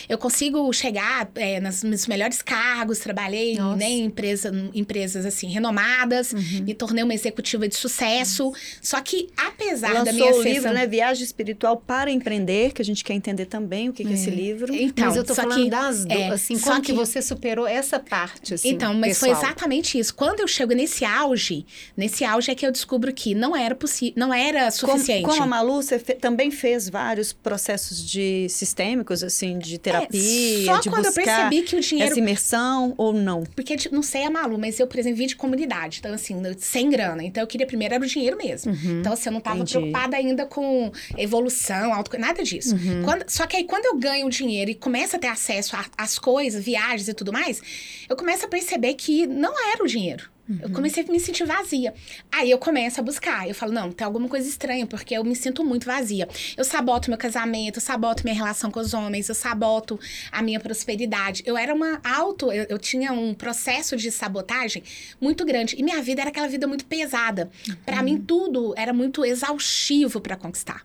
Eu consigo chegar é, nos melhores cargos, trabalhei Nossa. né, em empresa, empresas assim renomadas, Uhum. me tornei uma executiva de sucesso. Só que apesar da Lançou minha o ascensão- livro, né? Viagem Espiritual para Empreender, que a gente quer entender também o que é, esse livro. Então, mas eu tô só falando que- das do, é, assim, só como que... que- você superou essa parte, assim, Então, mas foi pessoal? exatamente isso. Quando eu chego nesse auge, nesse auge é que eu descubro que não era possível, não era Como, suficiente. como a Malu, você fe- também fez vários processos de sistêmicos, assim, de terapia, É, só de quando eu buscar percebi que o dinheiro essa imersão ou não? Porque, tipo, não sei a Malu, mas eu, por exemplo, vim de comunidade. Então, assim, eu- sem grana. Então, eu queria primeiro era o dinheiro mesmo. Então, assim, eu não tava Entendi. preocupada ainda com evolução, auto... nada disso. Quando- só que aí, quando eu ganho o dinheiro e começo a ter acesso às coisas, viagens e tudo mais, eu começo a perceber que não era o dinheiro. Eu comecei a me sentir vazia. Aí eu começo a buscar. Eu falo, não, tem alguma coisa estranha, porque eu me sinto muito vazia. Eu saboto meu casamento, eu saboto minha relação com os homens, eu saboto a minha prosperidade. Eu era uma auto, eu, eu tinha um processo de sabotagem muito grande. E minha vida era aquela vida muito pesada. Pra mim, tudo era muito exaustivo pra conquistar.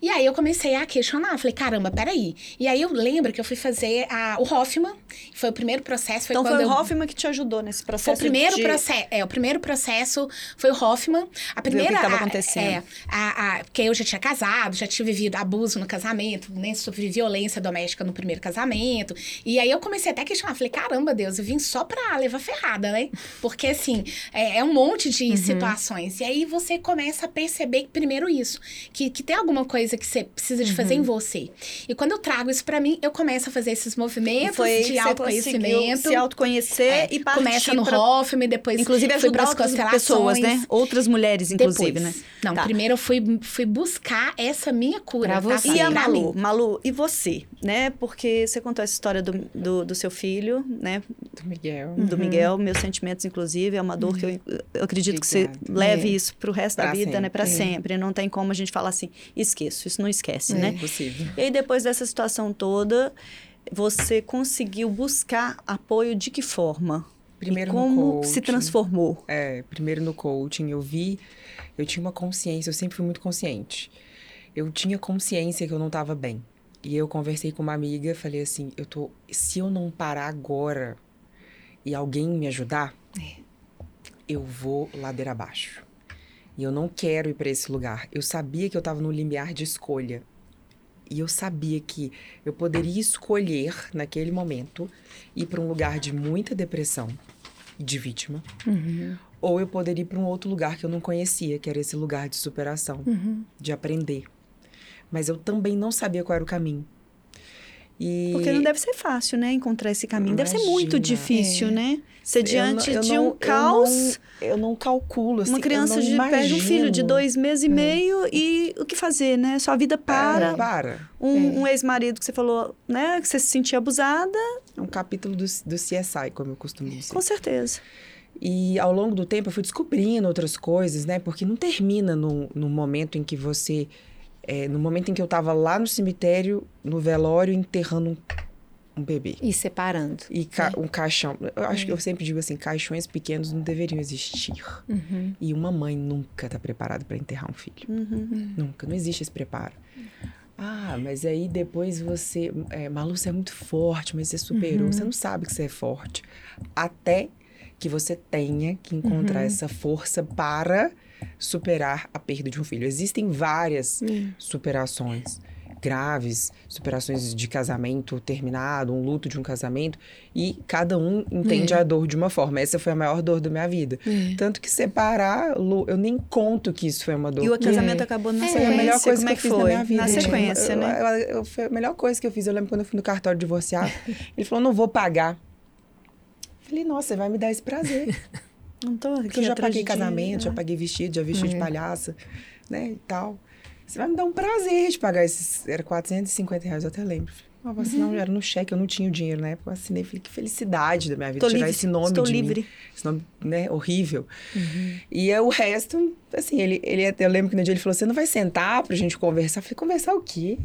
E aí eu comecei a questionar. Falei, caramba, peraí. E aí eu lembro que eu fui fazer a, o Hoffman. Foi o primeiro processo. Foi então quando foi o eu... Hoffman que te ajudou nesse Foi processo o primeiro de... processo. É, o primeiro processo foi o Hoffman. A primeira. que tava a- acontecendo. É, a, a, porque eu já tinha casado, já tinha vivido abuso no casamento, né? Sofri violência doméstica no primeiro casamento. E aí eu comecei até a questionar. Falei, caramba, Deus, eu vim só pra levar ferrada, né? Porque assim, é, é um monte de Uhum. situações. E aí você começa a perceber, primeiro, isso: que, que tem alguma coisa que você precisa de fazer em Uhum. você. E quando eu trago isso pra mim, eu começo a fazer esses movimentos foi de autoconhecimento. se autoconhecer É, e partir começa no pra... Hoffman, depois Inclusive fui pras outras constelações. pessoas, né? Outras mulheres, inclusive, Depois. né? Não, Tá. primeiro eu fui, fui buscar essa minha cura. Pra tá? você. E a Malu? Malu, e você, né? Porque você contou essa história do, do, do seu filho, né? Do Miguel. Do Miguel, meus sentimentos, inclusive, é uma dor que eu, eu acredito que você leve É. isso pro resto da Pra vida, né? Pra sempre. sempre. Não tem como a gente falar assim, esqueço, isso não esquece, É. né? Impossível. E aí, depois dessa situação toda, você conseguiu buscar apoio de que forma? Primeiro e como se coaching. transformou? É, primeiro no coaching, eu vi, eu tinha uma consciência, eu sempre fui muito consciente. Eu tinha consciência que eu não estava bem. E eu conversei com uma amiga, falei assim, eu tô, se eu não parar agora e alguém me ajudar, eu vou ladeira abaixo. E eu não quero ir para esse lugar. Eu sabia que eu estava no limiar de escolha. E eu sabia que eu poderia escolher, naquele momento, ir para um lugar de muita depressão e de vítima. Ou eu poderia ir para um outro lugar que eu não conhecia, que era esse lugar de superação, de aprender. Mas eu também não sabia qual era o caminho. E Porque não deve ser fácil, né? Encontrar esse caminho. Deve ser muito Imagina. difícil, né? Ser eu diante não- eu de não- um eu caos. não- Eu não, calculo, assim, Uma criança eu não de, perde um filho de dois meses e meio e o que fazer, né? Sua vida para. É, para. Um, um ex-marido que você falou, né? Que você se sentia abusada, É um capítulo do, do CSI, como eu costumo dizer. com certeza. E ao longo do tempo eu fui descobrindo outras coisas, né? Porque não termina no, no momento em que você. É, no momento em que eu tava lá no cemitério, no velório, enterrando um, um bebê. E separando. E ca- um caixão. Eu acho que eu sempre digo assim: caixões pequenos não deveriam existir. Uhum. E uma mãe nunca tá preparada para enterrar um filho. Uhum. Nunca, não existe esse preparo. Ah, mas aí depois você. É, Malu, você é muito forte, mas você superou. Você não sabe que você é forte. Até que você tenha que encontrar essa força para superar a perda de um filho. Existem várias superações graves, superações de casamento terminado, um luto de um casamento, e cada um entende a dor de uma forma. Essa foi a maior dor da minha vida. Tanto que separar, Lu, eu nem conto que isso foi uma dor. E o casamento acabou na É, Foi sequência. a melhor coisa Como que é eu que fiz foi? na minha vida. Na sequência, Eu- né? eu- eu- foi a melhor coisa que eu fiz. Eu lembro quando eu fui no cartório divorciar. <laughs> ele falou, não vou pagar. Falei, nossa, você vai me dar esse prazer. <laughs> Não tô Porque eu já paguei casamento, já né? paguei vestido, já vesti de palhaça, né, e tal. Você vai me dar um prazer de pagar esses... Era 450 reais, eu até lembro. Eu vou assinar, era no cheque, eu não tinha o dinheiro na época. Eu assinei, falei, que felicidade da minha vida, Tô tirar livre, esse nome estou de mim. livre. Esse nome, né, horrível. E aí, o resto, assim, ele, ele até, eu lembro que no dia ele falou, você não vai sentar pra gente conversar? Eu falei, conversar o quê?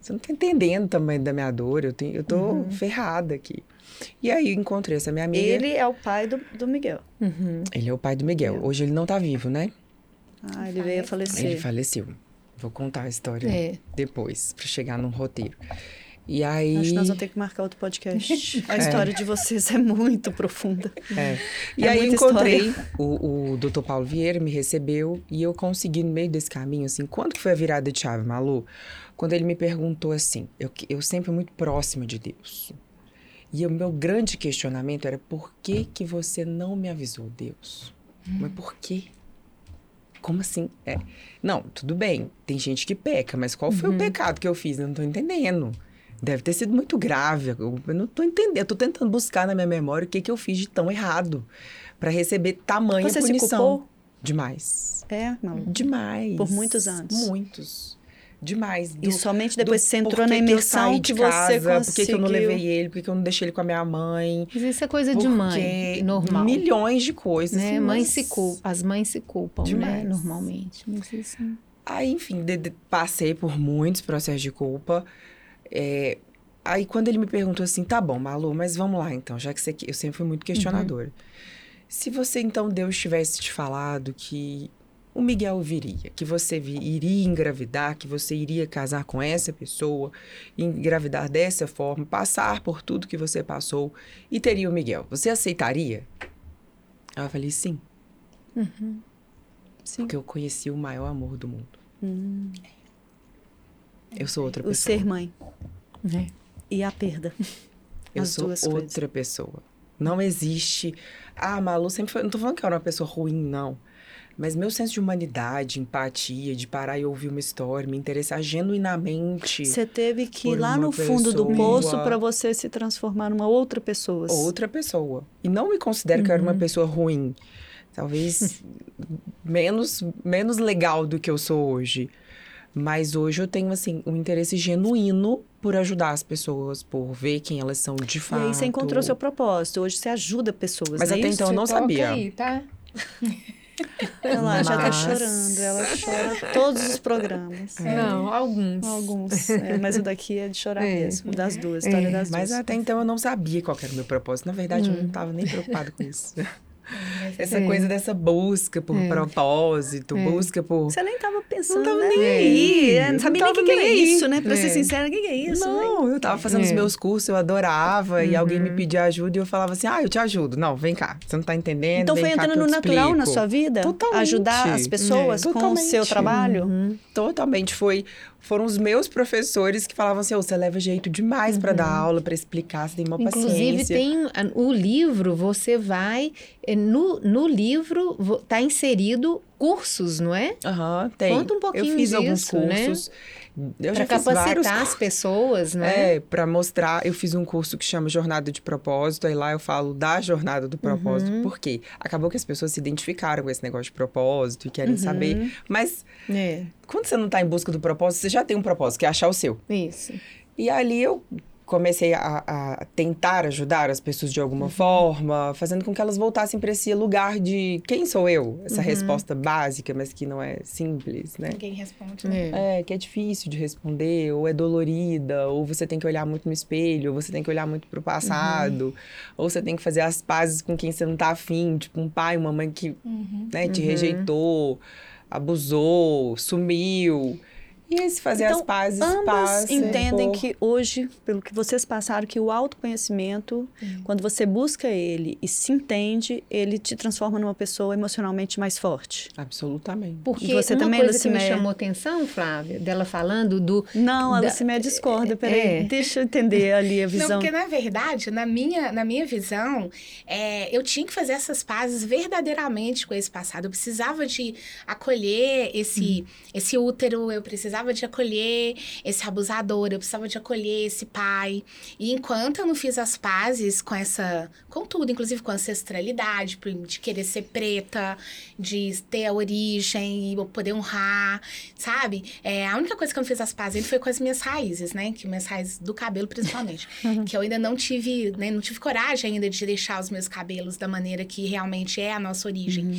Você não tá entendendo o tamanho da minha dor, eu, tenho, eu tô ferrada aqui. E aí, encontrei essa minha amiga. Ele é o pai do, do Miguel. Uhum. Ele é o pai do Miguel. Hoje ele não tá vivo, né? Ah, ele veio a falecer. Ele faleceu. Vou contar a história É. depois, pra chegar num roteiro. E aí. Acho que nós vamos ter que marcar outro podcast. <laughs> A história de vocês é muito profunda. É. E É aí encontrei o, o doutor Paulo Vieira, me recebeu e eu consegui, no meio desse caminho, assim, quando que foi a virada de chave, Malu? Quando ele me perguntou assim, eu, eu sempre muito próxima de Deus. E o meu grande questionamento era, por que que você não me avisou, Deus? Mas por quê? Como assim? É. Não, tudo bem, tem gente que peca, mas qual foi o pecado que eu fiz? Eu não tô entendendo. Deve ter sido muito grave. Eu não tô entendendo. Eu tô tentando buscar na minha memória o que, que eu fiz de tão errado para receber tamanha Você se punição. culpou? Demais. É, Malu. Demais. Por muitos anos. Muitos. Demais. E somente depois do que você entrou na imersão que de você casa, Por que que eu não conseguiu. levei ele? Por que que eu não deixei ele com a minha mãe? Mas isso é coisa de mãe, normal. Milhões de coisas. Né? Mãe se culpa, as mães se culpam, né? Demais. Normalmente. Mas isso... Aí, enfim, de- de- passei por muitos processos de culpa. É, aí, quando ele me perguntou assim, tá bom, Malu, mas vamos lá então, já que você... Eu sempre fui muito questionadora. Se você, então, Deus tivesse te falado que o Miguel viria, que você iria engravidar, que você iria casar com essa pessoa, engravidar dessa forma, passar por tudo que você passou e teria o Miguel, você aceitaria? Eu falei, sim, Sim. porque eu conheci o maior amor do mundo. Eu sou outra O pessoa. ser mãe né? e a perda. Eu As sou outra coisas. pessoa. Não existe. Ah, Malu sempre foi. Não tô falando que eu era uma pessoa ruim, não. Mas meu senso de humanidade, empatia, de parar e ouvir uma história, me interessar genuinamente. Você teve que ir lá no fundo do pessoa. poço para você se transformar numa outra pessoa. outra pessoa. E não me considero que eu era uma pessoa ruim. Talvez <laughs> menos, menos legal do que eu sou hoje. Mas hoje eu tenho, assim, um interesse genuíno por ajudar as pessoas, por ver quem elas são de E fato. aí você encontrou seu propósito. Hoje você ajuda pessoas. Mas não é até isso? então eu não sabia. Aí, tá? <laughs> Olha lá, já tá Mas- chorando. Ela chora todos os programas. Não, alguns. Alguns. É, mas o daqui é de chorar É. mesmo. Das duas, história das Mas duas. até então eu não sabia qual era o meu propósito. Na verdade, Hum. eu não estava nem preocupada com isso. Essa É. coisa dessa busca por É. propósito, É. busca por. Você nem tava pensando, Não tava né? nem aí. É, Não Não sabia nem o tava que, que era aí. isso, né? Pra É. ser sincera, o que, que é isso? né? Não, eu tava fazendo os É. meus cursos, eu adorava, e alguém me Uhum. pedia ajuda e eu falava assim: ah, eu te ajudo. Não, vem cá, você não tá entendendo. Então vem foi cá entrando que no natural na explico." sua vida? Totalmente. Ajudar as pessoas É, com o seu trabalho? Uhum. Totalmente. Foi, foram os meus professores que falavam assim: "Ô, você leva jeito demais pra dar aula, pra explicar, você tem uma Uhum. Inclusive, paciência. tem a- o livro, você vai. eh, No, no livro vo- tá inserido cursos, não é? Aham, tem. Conta um pouquinho Eu fiz alguns disso, né? Eu já fiz vários capacitar as pessoas, não é? Para mostrar, eu fiz um curso que chama Jornada de Propósito, aí lá eu falo da jornada do propósito, Uhum. por quê? Acabou que as pessoas se identificaram com esse negócio de propósito e querem Uhum. saber, mas É, quando você não tá em busca do propósito, você já tem um propósito, que é achar o seu. isso. E ali eu comecei a, a tentar ajudar as pessoas de Uhum. alguma forma, fazendo com que elas voltassem para esse lugar de quem sou eu? Essa Uhum. resposta básica, mas que não é simples, né? Ninguém responde. né? É. É, que é difícil de responder, ou é dolorida, ou você tem que olhar muito no espelho, ou você tem que olhar muito pro passado, ou você tem que fazer as pazes com quem você não tá afim, tipo um pai, uma mãe que Uhum. né, te Uhum. rejeitou, abusou, sumiu. E esse fazer Então, as pazes Ambas passa entendem por- que hoje, pelo que vocês passaram, que o autoconhecimento, quando você busca ele e se entende, ele te transforma numa pessoa emocionalmente mais forte. Absolutamente. Porque E você uma também, coisa que me chamou atenção, Flávia, dela falando do... Não, a Da- Lucimé discorda. Peraí, É. deixa eu entender ali a Não, visão. porque na verdade, na minha, na minha visão, é, eu tinha que fazer essas pazes verdadeiramente com esse passado. Eu precisava de acolher esse, esse útero, eu precisava de acolher esse abusador, eu precisava de acolher esse pai. E enquanto eu não fiz as pazes com essa, com tudo, inclusive com a ancestralidade, de querer ser preta, de ter a origem e poder honrar, sabe? É, a única coisa que eu não fiz as pazes foi com as minhas raízes, né? Que minhas raízes do cabelo, principalmente. que eu ainda não tive, né? Não tive coragem ainda de deixar os meus cabelos da maneira que realmente é a nossa origem.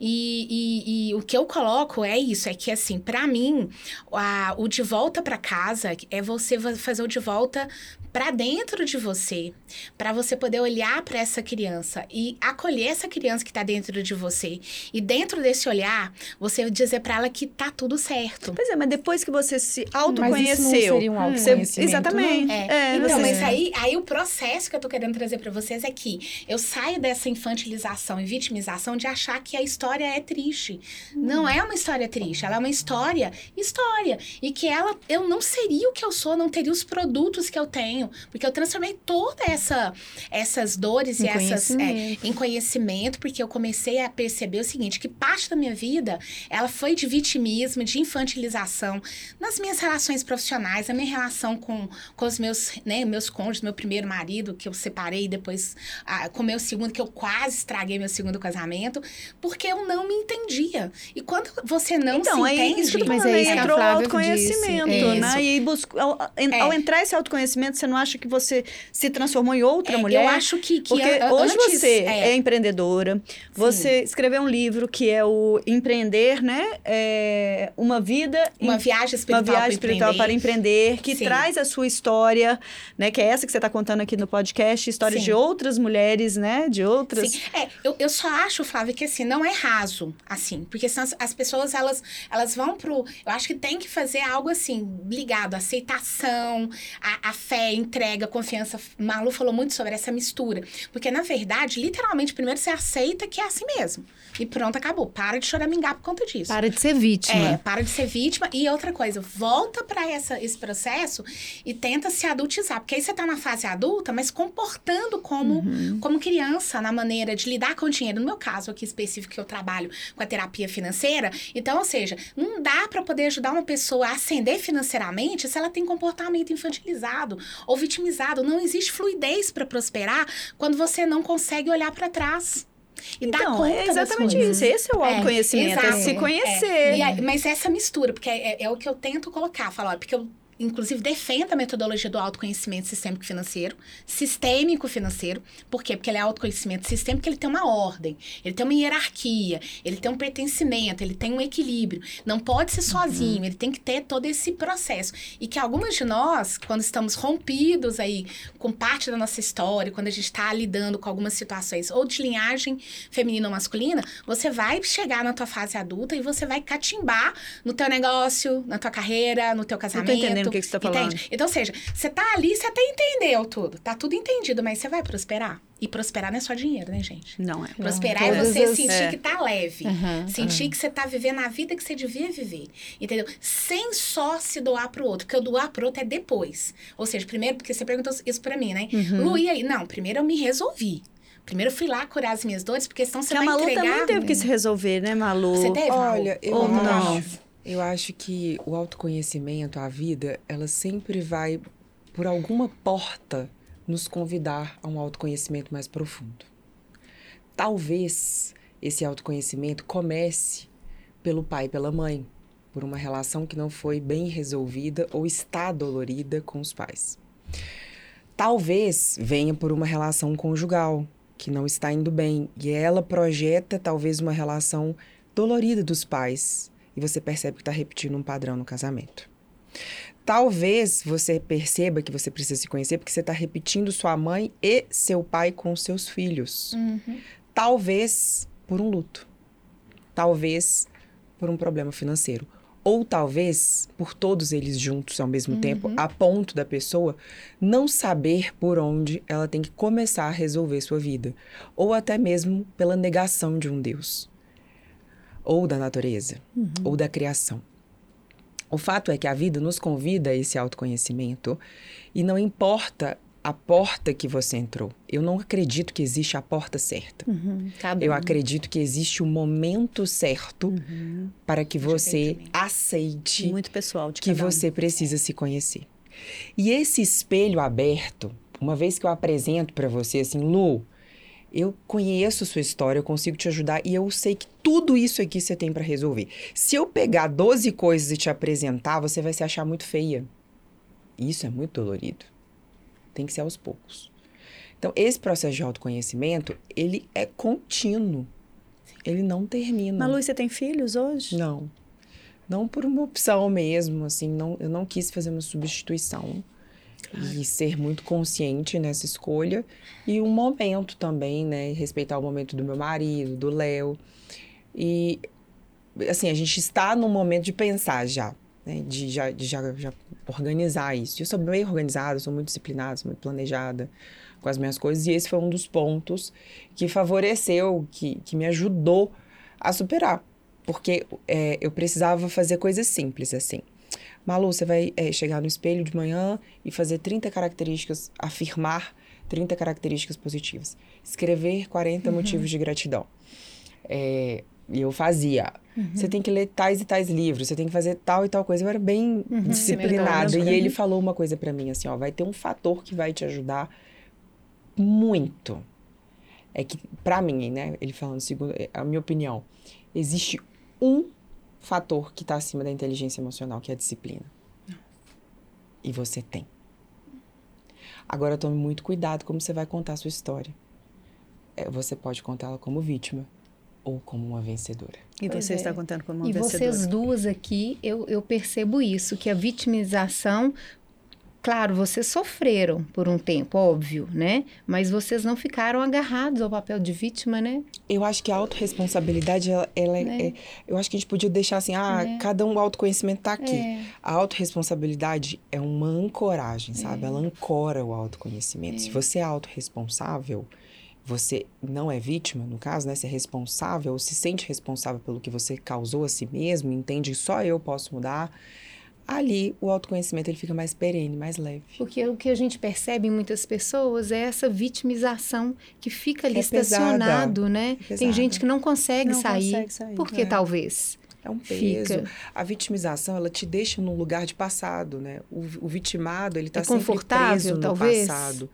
E, e- e o que eu coloco é isso, é que assim, pra mim, a- o de volta pra casa é você fazer o de volta para dentro de você, para você poder olhar para essa criança e acolher essa criança que está dentro de você. E dentro desse olhar, você dizer para ela que tá tudo certo. Pois é, mas depois que você se autoconheceu. Mas isso não seria um você- autoconhecimento, Exatamente. É. É, então, você- mas aí, aí o processo que eu tô querendo trazer para vocês é que eu saio dessa infantilização e vitimização de achar que a história é triste. Não é uma história triste, ela é uma história, história. E que ela, eu não seria o que eu sou, não teria os produtos que eu tenho, porque eu transformei toda essa essas dores Em e essas é, conhecimento. em conhecimento, porque eu comecei a perceber o seguinte, que parte da minha vida, ela foi de vitimismo, de infantilização, nas minhas relações profissionais, a minha relação com, com os meus, né, meus cônjuges, meu primeiro marido, que eu separei, depois ah, com meu segundo, que eu quase estraguei meu segundo casamento, porque eu não me entendia. E quando você não Então, se aí entende... isso que eu tô Mas é isso que a Flávia autoconhecimento, disse. né? E busco, ao, É. ao entrar esse autoconhecimento, você não acha que você se transformou em outra É, mulher? Eu acho que, que Porque a- a- hoje antes, você é, empreendedora, você escreveu um livro que é o Empreender, né? É, uma vida uma em- viagem uma espiritual, viagem para espiritual empreender. para empreender, que Sim. traz a sua história, né? Que é essa que você está contando aqui no podcast, histórias Sim. de outras mulheres, né? De outras. Sim. É, eu, eu só acho, Flávia, que assim, não é raso, assim. Porque as, as pessoas, elas, elas vão pro... Eu acho que tem que fazer algo assim, ligado à aceitação, à, à fé, entrega, confiança. Malu falou muito sobre essa mistura. Porque, na verdade, literalmente, primeiro você aceita que é assim mesmo. E pronto, acabou. Para de choramingar por conta disso. Para de ser vítima. É, para de ser vítima. E outra coisa, volta para esse processo e tenta se adultizar. Porque aí você tá na fase adulta, mas comportando como, Uhum. como criança na maneira de lidar com o dinheiro. No meu caso aqui específico, que eu trabalho com a terapia financeira. Então, ou seja, não dá para poder ajudar uma pessoa a ascender financeiramente se ela tem comportamento infantilizado ou vitimizado. Não existe fluidez para prosperar quando você não consegue olhar para trás. E dar Então, conta é exatamente isso. Esse é o É, autoconhecimento, é, exato. se É. conhecer. E aí- mas essa mistura, porque é, é- é o que eu tento colocar, falar, porque eu inclusive defendo a metodologia do autoconhecimento sistêmico financeiro, sistêmico financeiro. Por quê? Porque ele é autoconhecimento sistêmico, ele tem uma ordem, ele tem uma hierarquia, ele tem um pertencimento, ele tem um equilíbrio. Não pode ser sozinho, ele tem que ter todo esse processo. E que algumas de nós, quando estamos rompidos aí com parte da nossa história, quando a gente está lidando com algumas situações ou de linhagem feminina ou masculina, você vai chegar na tua fase adulta e você vai catimbar no teu negócio, na tua carreira, no teu casamento. Que que você tá falando. Entende? Então, ou seja, você tá ali, você até entendeu tudo. Tá tudo entendido, mas você vai prosperar. E prosperar não é só dinheiro, né, gente? Não é. Prosperar é todas você as- sentir é. que tá leve. Aham, sentir que você tá vivendo a vida que você devia viver. Entendeu? Sem só se doar pro outro. Porque o doar pro outro é depois. Ou seja, primeiro, porque você perguntou isso pra mim, né? Uhum. Lu, e aí? Não, primeiro eu me resolvi. Primeiro eu fui lá curar as minhas dores, porque senão você a vai Malu entregar... também teve que se resolver, né, Malu? Você teve, Malu? Olha, eu Ou acho, não? Eu acho que o autoconhecimento, a vida, ela sempre vai, por alguma porta, nos convidar a um autoconhecimento mais profundo. Talvez esse autoconhecimento comece pelo pai e pela mãe, por uma relação que não foi bem resolvida ou está dolorida com os pais. Talvez venha por uma relação conjugal que não está indo bem e ela projeta talvez uma relação dolorida dos pais e você percebe que está repetindo um padrão no casamento. Talvez você perceba que você precisa se conhecer porque você está repetindo sua mãe e seu pai com seus filhos. Uhum. Talvez por um luto. Talvez por um problema financeiro. Ou talvez por todos eles juntos ao mesmo tempo, a ponto da pessoa não saber por onde ela tem que começar a resolver sua vida. Ou até mesmo pela negação de um Deus. Ou da natureza. Ou da criação. O fato é que a vida nos convida a esse autoconhecimento e não importa a porta que você entrou. Eu não acredito que existe a porta certa. Cada Eu um. acredito que existe o momento certo para que você aceite Muito pessoal que um. você precisa se conhecer. E esse espelho aberto, uma vez que eu apresento para você assim, Lu, eu conheço sua história, eu consigo te ajudar e eu sei que tudo isso aqui você tem para resolver. Se eu pegar 12 coisas e te apresentar, você vai se achar muito feia. Isso é muito dolorido. Tem que ser aos poucos. Então, esse processo de autoconhecimento, ele é contínuo. Ele não termina. Malu, você tem filhos hoje? Não. Não por uma opção mesmo, assim, não, eu não quis fazer uma substituição. E ser muito consciente nessa escolha. E um momento também, né? Respeitar o momento do meu marido, do Léo. E, assim, a gente está no momento de pensar já. Né? De, já, de já, já organizar isso. Eu sou bem organizada, sou muito disciplinada, sou muito planejada com as minhas coisas. E esse foi um dos pontos que favoreceu, que, que me ajudou a superar. Porque é, eu precisava fazer coisas simples, assim. Malu, você vai é, chegar no espelho de manhã e fazer 30 características, afirmar 30 características positivas. Escrever 40 uhum. motivos de gratidão. É, e eu fazia. Uhum. Você tem que ler tais e tais livros, você tem que fazer tal e tal coisa. Eu era bem uhum. disciplinada. E ele falou uma coisa para mim assim, ó, vai ter um fator que vai te ajudar muito. É que, para mim, né, ele falando, segundo a minha opinião, existe um fator que está acima da inteligência emocional, que é a disciplina. E você tem. Agora tome muito cuidado como você vai contar a sua história. É, você pode contá-la como vítima ou como uma vencedora. E pois você é. está contando como uma e vencedora. E vocês duas aqui, eu, eu percebo isso, que a vitimização Claro, vocês sofreram por um tempo, óbvio, né? Mas vocês não ficaram agarrados ao papel de vítima, né? Eu acho que a autorresponsabilidade, ela, ela é, né? é, Eu acho que a gente podia deixar assim, ah, é. cada um, o autoconhecimento tá aqui. É. A autorresponsabilidade é uma ancoragem, sabe? É. Ela ancora o autoconhecimento. Se é. você é autorresponsável, você não é vítima, no caso, né? Você é responsável, ou se sente responsável pelo que você causou a si mesmo, entende que só eu posso mudar ali o autoconhecimento ele fica mais perene, mais leve. Porque o que a gente percebe em muitas pessoas é essa vitimização que fica ali é estacionado, pesada, né? É Tem gente que não consegue não sair. Consegue sair. Por que é. talvez? É um peso. Fica. A vitimização, ela te deixa num lugar de passado, né? O, o vitimado, ele está é sempre preso no talvez? passado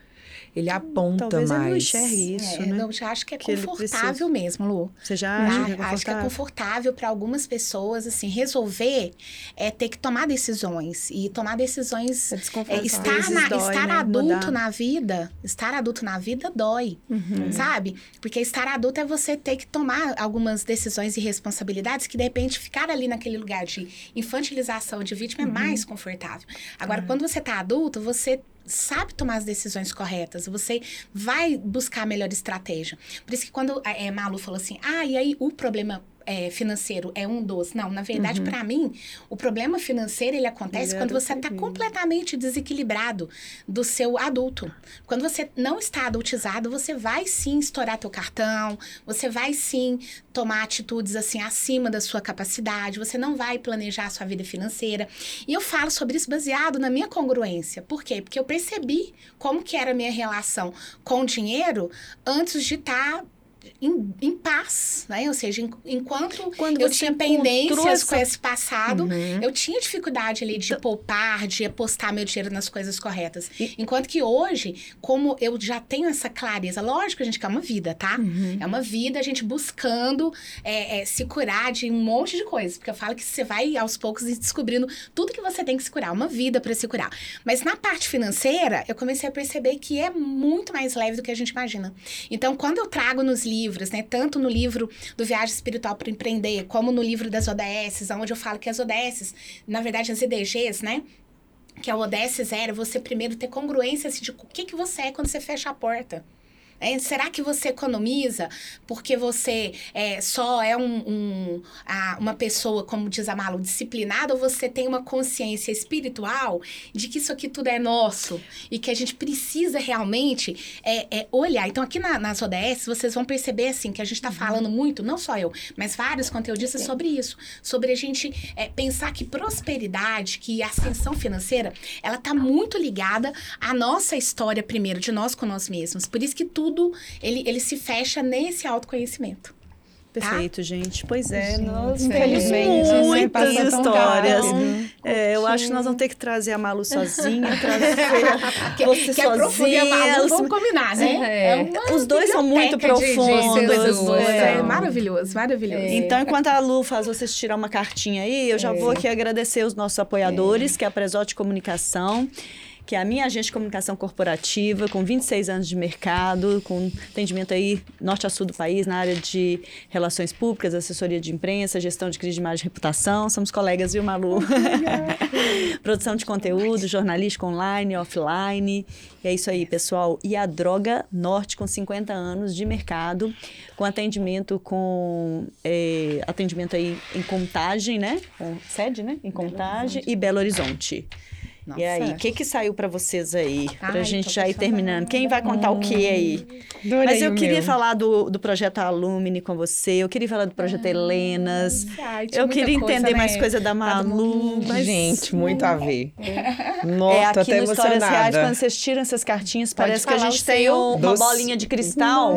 ele aponta Talvez mais. Talvez não enxergue isso, é, né? Eu acho que é que confortável mesmo, Lu. Você já acha que é confortável? Acho que é confortável para algumas pessoas, assim, resolver é ter que tomar decisões. E tomar decisões... É, é estar na, dói, estar né? adulto Mudar. na vida, estar adulto na vida dói, uhum. sabe? Porque estar adulto é você ter que tomar algumas decisões e responsabilidades que, de repente, ficar ali naquele lugar de infantilização de vítima é uhum. é mais confortável. Agora, uhum. quando você está adulto, você sabe tomar as decisões corretas, você vai buscar a melhor estratégia. Por isso que quando é, Malu falou assim, ah, e aí o problema é, financeiro é um dos. Não, na verdade, uhum. para mim, o problema financeiro ele acontece quando você está completamente desequilibrado do seu adulto. Quando você não está adultizado, você vai sim estourar teu cartão, você vai sim tomar atitudes assim acima da sua capacidade, você não vai planejar a sua vida financeira. E eu falo sobre isso baseado na minha congruência. Por quê? Porque eu percebi como que era a minha relação com o dinheiro antes de estar tá em, em paz, né? Ou seja, enquanto Quando eu tinha pendências essa... com esse passado, uhum. eu tinha dificuldade ali de então... poupar, de apostar meu dinheiro nas coisas corretas. E... Enquanto que hoje, como eu já tenho essa clareza, lógico, a gente quer uma vida, tá? Uhum. É uma vida, a gente buscando é, é, se curar de um monte de coisas. Porque eu falo que você vai aos poucos descobrindo tudo que você tem que se curar, uma vida para se curar. Mas na parte financeira, eu comecei a perceber que é muito mais leve do que a gente imagina. Então, quando eu trago nos livros, né? Tanto no livro do Viagem Espiritual para Empreender, como no livro das ODS, onde eu falo que as ODS, na verdade, as IDGs, né? Que é o ODS zero, você primeiro ter congruência assim, de o que, que você é quando você fecha a porta. É, será que você economiza porque você é, só é um, um, a, uma pessoa, como diz a Malu, disciplinada, ou você tem uma consciência espiritual de que isso aqui tudo é nosso e que a gente precisa realmente é, é olhar? Então, aqui na, nas ODS, vocês vão perceber assim que a gente está uhum. falando muito, não só eu, mas vários conteúdistas sobre isso, sobre a gente é, pensar que prosperidade, que ascensão financeira, ela está muito ligada à nossa história primeiro, de nós com nós mesmos. Por isso que tudo tudo ele, ele se fecha nesse autoconhecimento. Tá? Perfeito, tá? gente. Pois é, gente, nós temos muitas histórias. É, eu acho que nós vamos ter que trazer a Malu sozinha, trazer <laughs> que, você que sozinha. É Malu, vamos combinar, né? É. É Os dois são muito profundos. De, é. maravilhoso, maravilhoso. É. Então, enquanto a Lu faz vocês tirar uma cartinha aí, eu já vou aqui agradecer os nossos apoiadores, que é a Presote Comunicação que é a minha agência de comunicação corporativa, com 26 anos de mercado, com atendimento aí norte a sul do país, na área de relações públicas, assessoria de imprensa, gestão de crise de imagem e reputação. Somos colegas, viu, Malu? <laughs> Produção de conteúdo, jornalística online, offline. E é isso aí, pessoal. E a Droga Norte, com 50 anos de mercado, com atendimento com é, atendimento aí em Contagem, né? Com sede, né? Em Contagem e Belo Horizonte. Nossa. E aí, o que que saiu para vocês aí? Pra Ai, gente tô já ir terminando. Quem vai contar o que aí? Adorei Mas eu queria meu. falar do, do projeto Alumni com você, eu queria falar do projeto Helenas. Ai, Eu queria coisa, entender né? mais coisa da Malu, mas Gente, muito a ver. é Nossa, tô aqui até no Histórias Reais, quando vocês tiram essas cartinhas, Pode parece que a gente tem seu. um- uma Doce. bolinha de cristal.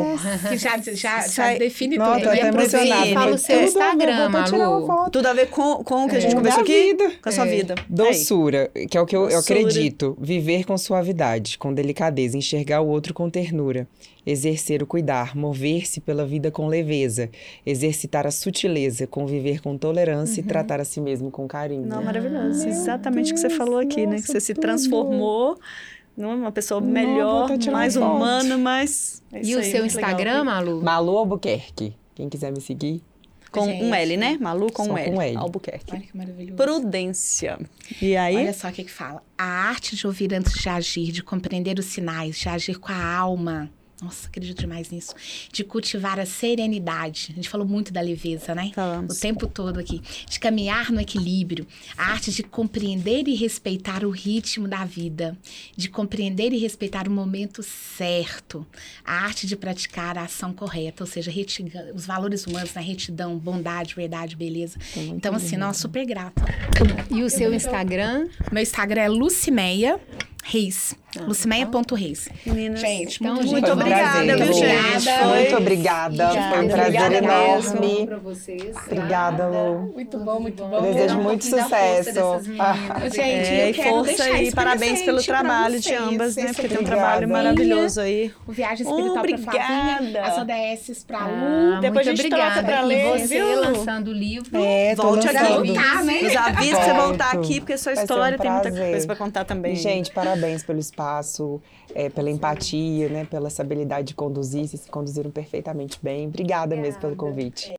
Que já, já, já define Nossa, tudo. tô até emocionada. Fala o seu Tudo, Instagram, Malu. Tudo a ver com, com o que a gente É. conversou aqui? vida. Com a sua É. vida. Doçura, que é o que eu, eu Doçura. acredito. Viver com suavidade, com delicadeza, enxergar o outro com ternura, exercer o cuidar, mover-se pela vida com leveza, exercitar a sutileza, conviver com tolerância e tratar a si mesmo com carinho. Não, maravilhoso. Exatamente o que você falou aqui, né? Que você se transformou numa pessoa Não, melhor, tirar mais humana, mais. é E o aí, seu muito legal. Instagram, Malu? Malu Albuquerque, quem quiser me seguir. Com um Gente. L, né? Malu com Só um L. com L. Albuquerque. Olha que maravilhoso. Prudência. E aí? Olha só o que que fala. A arte de ouvir antes de agir, de compreender os sinais, de agir com a alma. Nossa, acredito demais nisso. De cultivar a serenidade. A gente falou muito da leveza, né? Falamos. O tempo todo aqui. De caminhar no equilíbrio. A arte de compreender e respeitar o ritmo da vida. De compreender e respeitar o momento certo. A arte de praticar a ação correta, ou seja, retiga- os valores humanos, né? Retidão, bondade, verdade, beleza. Então, assim, nossa, super grata. E o seu Instagram? Meu Instagram é Lucimeia Reis. Lucimeia.reis. Meninas, Gente, Então, muito, gente, muito obrigada, viu, gente? Obrigada. Muito obrigada. Foi um prazer Obrigada enorme. vocês. Obrigada, Lu. Muito bom, muito Eu bom. desejo um muito sucesso. meninas. <laughs> Gente, É, eu e quero força deixar e de parabéns pelo trabalho de vocês. ambas, né? Porque tem um Obrigada. trabalho maravilhoso aí. O Viagem Espiritual pra Flavinha, Obrigada. as ODS pra Ah, Lu. Depois muito a gente obrigada. troca pra ler, você viu? lançando o livro. É, Volte aqui. Voltar, né? Nos <laughs> avisa pra você voltar aqui, porque sua história tem muita coisa pra contar também. Gente, parabéns pelo espaço, é, pela empatia, né, pela essa habilidade de conduzir. Vocês se conduziram perfeitamente bem. Obrigada mesmo pelo convite.